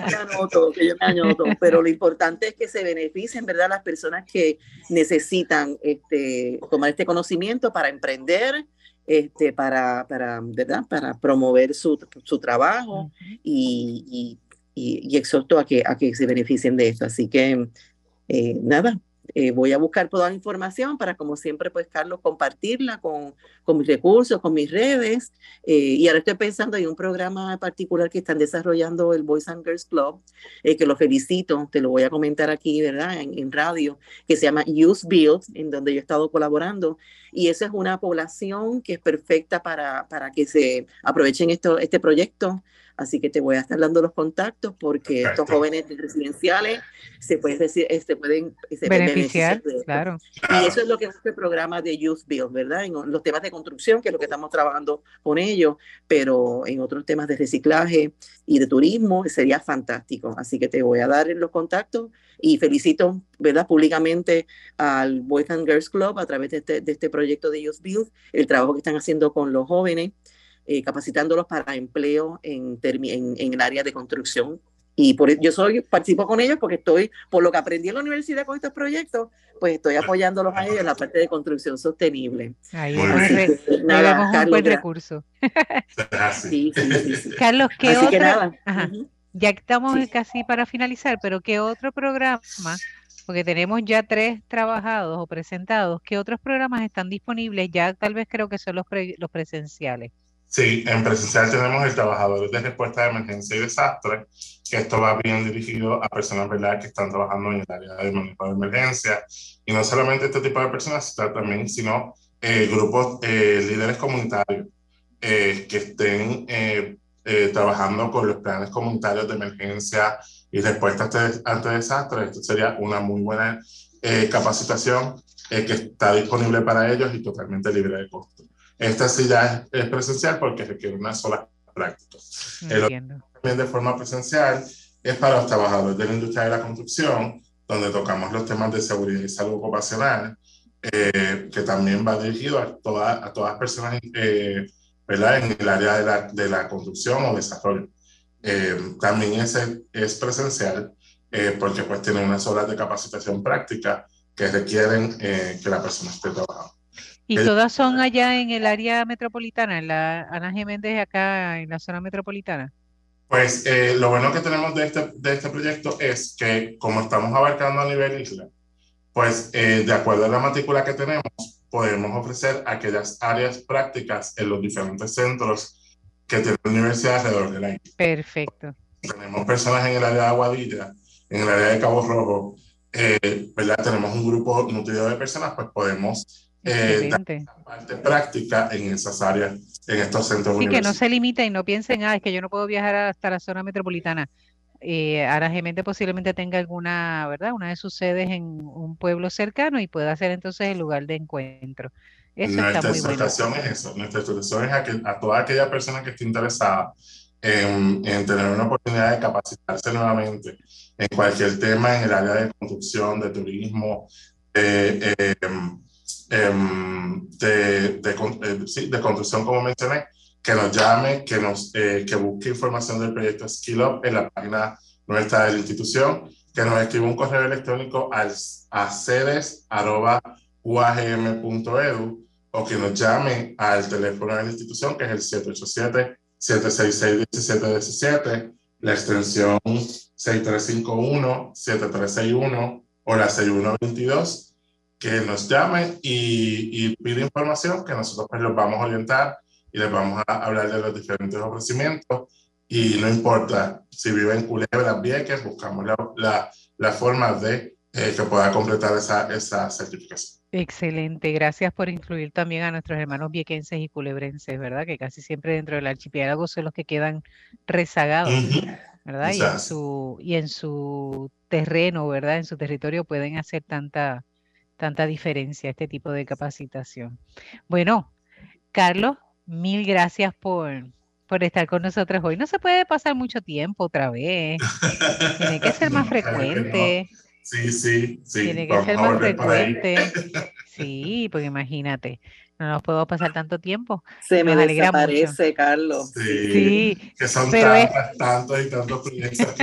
me anoto, que yo me anoto, pero lo importante es que se beneficien, ¿verdad?, las personas que necesitan este, tomar este conocimiento para emprender, este, para, para, ¿verdad? para promover su, su trabajo y, y, y, exhorto a que, a que se beneficien de esto. Así que, eh, nada, eh, voy a buscar toda la información para, como siempre, pues, Carlos, compartirla con, con mis recursos, con mis redes. Eh, y ahora estoy pensando en un programa particular que están desarrollando el Boys and Girls Club, eh, que lo felicito, te lo voy a comentar aquí, ¿verdad?, en, en, radio, que se llama Youth Build, en donde yo he estado colaborando. Y esa es una población que es perfecta para, para que se aprovechen esto, este proyecto Así que te voy a estar dando los contactos porque estos jóvenes residenciales se, puede decir, este, pueden beneficiar. claro. Y eso es lo que es este programa de Youth Build, ¿verdad? En los temas de construcción, que es lo que estamos trabajando con ellos, pero en otros temas de reciclaje y de turismo sería fantástico. Así que te voy a dar los contactos y felicito, ¿verdad? Públicamente al Boys and Girls Club a través de este, de este proyecto de Youth Build, el trabajo que están haciendo con los jóvenes eh, capacitándolos para empleo en, en, en, el área de construcción. Y por, e, yo soy, participo con ellos porque estoy, por lo que aprendí en la universidad con estos proyectos, pues estoy apoyándolos a ellos en la parte de construcción sostenible. Ahí nada, un buen recurso. sí, sí, sí, Carlos, ¿qué otro? Ya estamos casi para finalizar, pero ¿qué otro programa? Porque tenemos ya tres trabajados o presentados. ¿Qué otros programas están disponibles? Ya tal vez creo que son los, los presenciales. Sí, en presencial tenemos el trabajador de respuesta de emergencia y desastre, que esto va bien dirigido a personas ¿verdad? que están trabajando en el área de manejo de emergencia. Y no solamente este tipo de personas, también, sino eh, grupos, eh, líderes comunitarios eh, que estén trabajando con los planes comunitarios de emergencia y respuesta ante, desastres. Esto sería una muy buena capacitación que está disponible para ellos y totalmente libre de costo. Esta sí ya es, presencial porque requiere una sola práctica. También de forma presencial es para los trabajadores de la industria de la construcción, donde tocamos los temas de seguridad y salud ocupacional, eh, que también va dirigido a, toda, a todas personas eh, ¿verdad? en el área de la, de la construcción o desarrollo. Eh, también ese es presencial porque pues tiene unas horas de capacitación práctica que requieren que la persona esté trabajando. ¿Y todas son allá en el área metropolitana, en la Ana Jiménez, acá en la zona metropolitana? Pues lo bueno que tenemos de este, de este proyecto es que como estamos abarcando a nivel isla, pues de acuerdo a la matrícula que tenemos, podemos ofrecer aquellas áreas prácticas en los diferentes centros que tiene la universidad alrededor de la isla. Perfecto. Tenemos personas en el área de Aguadilla, en el área de Cabo Rojo, eh, ¿verdad? Tenemos un grupo nutrido de personas, pues podemos eh, parte práctica en esas áreas, en estos centros Sí, que no se limita y no piensen, ah, es que yo no puedo viajar hasta la zona metropolitana. Eh, Aragemente posiblemente tenga alguna, ¿verdad? Una de sus sedes en un pueblo cercano y pueda ser entonces el lugar de encuentro. Nuestra exhortación es eso, nuestra exhortación es a, toda aquella persona que esté interesada en, tener una oportunidad de capacitarse nuevamente en cualquier tema en el área de construcción, de turismo, de, em, em, de, eh, sí, de, construcción, como mencioné, que nos llame, que, nos, eh, que busque información del proyecto Skill Up en la página nuestra de la institución, que nos escriba un correo electrónico al, a sedes.uagm.edu o que nos llame al teléfono de la institución, que es el 787-766-1717, la extensión 6351, 7361 o la 6122, que nos llame y, y pide información que nosotros pues los vamos a orientar y les vamos a hablar de los diferentes ofrecimientos. Y no importa si vive en Culebra, Vieques, buscamos la, la, la forma de eh, que pueda completar esa, esa certificación. Excelente, gracias por incluir también a nuestros hermanos viequenses y culebrenses, ¿verdad? Que casi siempre dentro del archipiélago son los que quedan rezagados, ¿verdad? Y en, su, y en su terreno, ¿verdad? En su territorio pueden hacer tanta, tanta diferencia este tipo de capacitación. Bueno, Carlos, mil gracias por, por estar con nosotros hoy. No se puede pasar mucho tiempo otra vez. Tiene que ser más frecuente. Sí, sí, sí. Tiene que ser más frecuente. Sí, porque imagínate, no nos podemos pasar tanto tiempo. Se me desaparece, Carlos. Sí, que son tantas, tantos y tantos proyectos.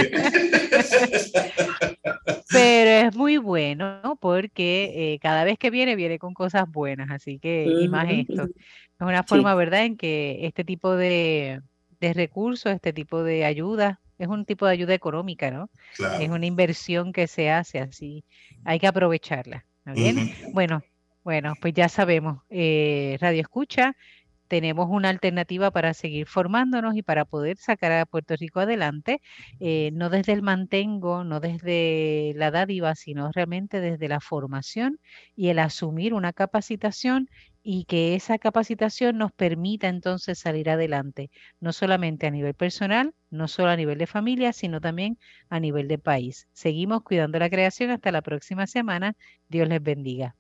Pero es muy bueno porque eh, cada vez que viene, viene con cosas buenas, así que y más esto. Es una forma, ¿verdad?, en que este tipo de, de recursos, este tipo de ayuda, es un tipo de ayuda económica, ¿no? Es una inversión que se hace así, hay que aprovecharla. bien? Bueno, bueno, pues ya sabemos, eh, Radio Escucha, tenemos una alternativa para seguir formándonos y para poder sacar a Puerto Rico adelante, eh, no desde el mantengo, no desde la dádiva, sino realmente desde la formación y el asumir una capacitación y que esa capacitación nos permita entonces salir adelante, no solamente a nivel personal, no solo a nivel de familia, sino también a nivel de país. Seguimos cuidando la creación hasta la próxima semana. Dios les bendiga.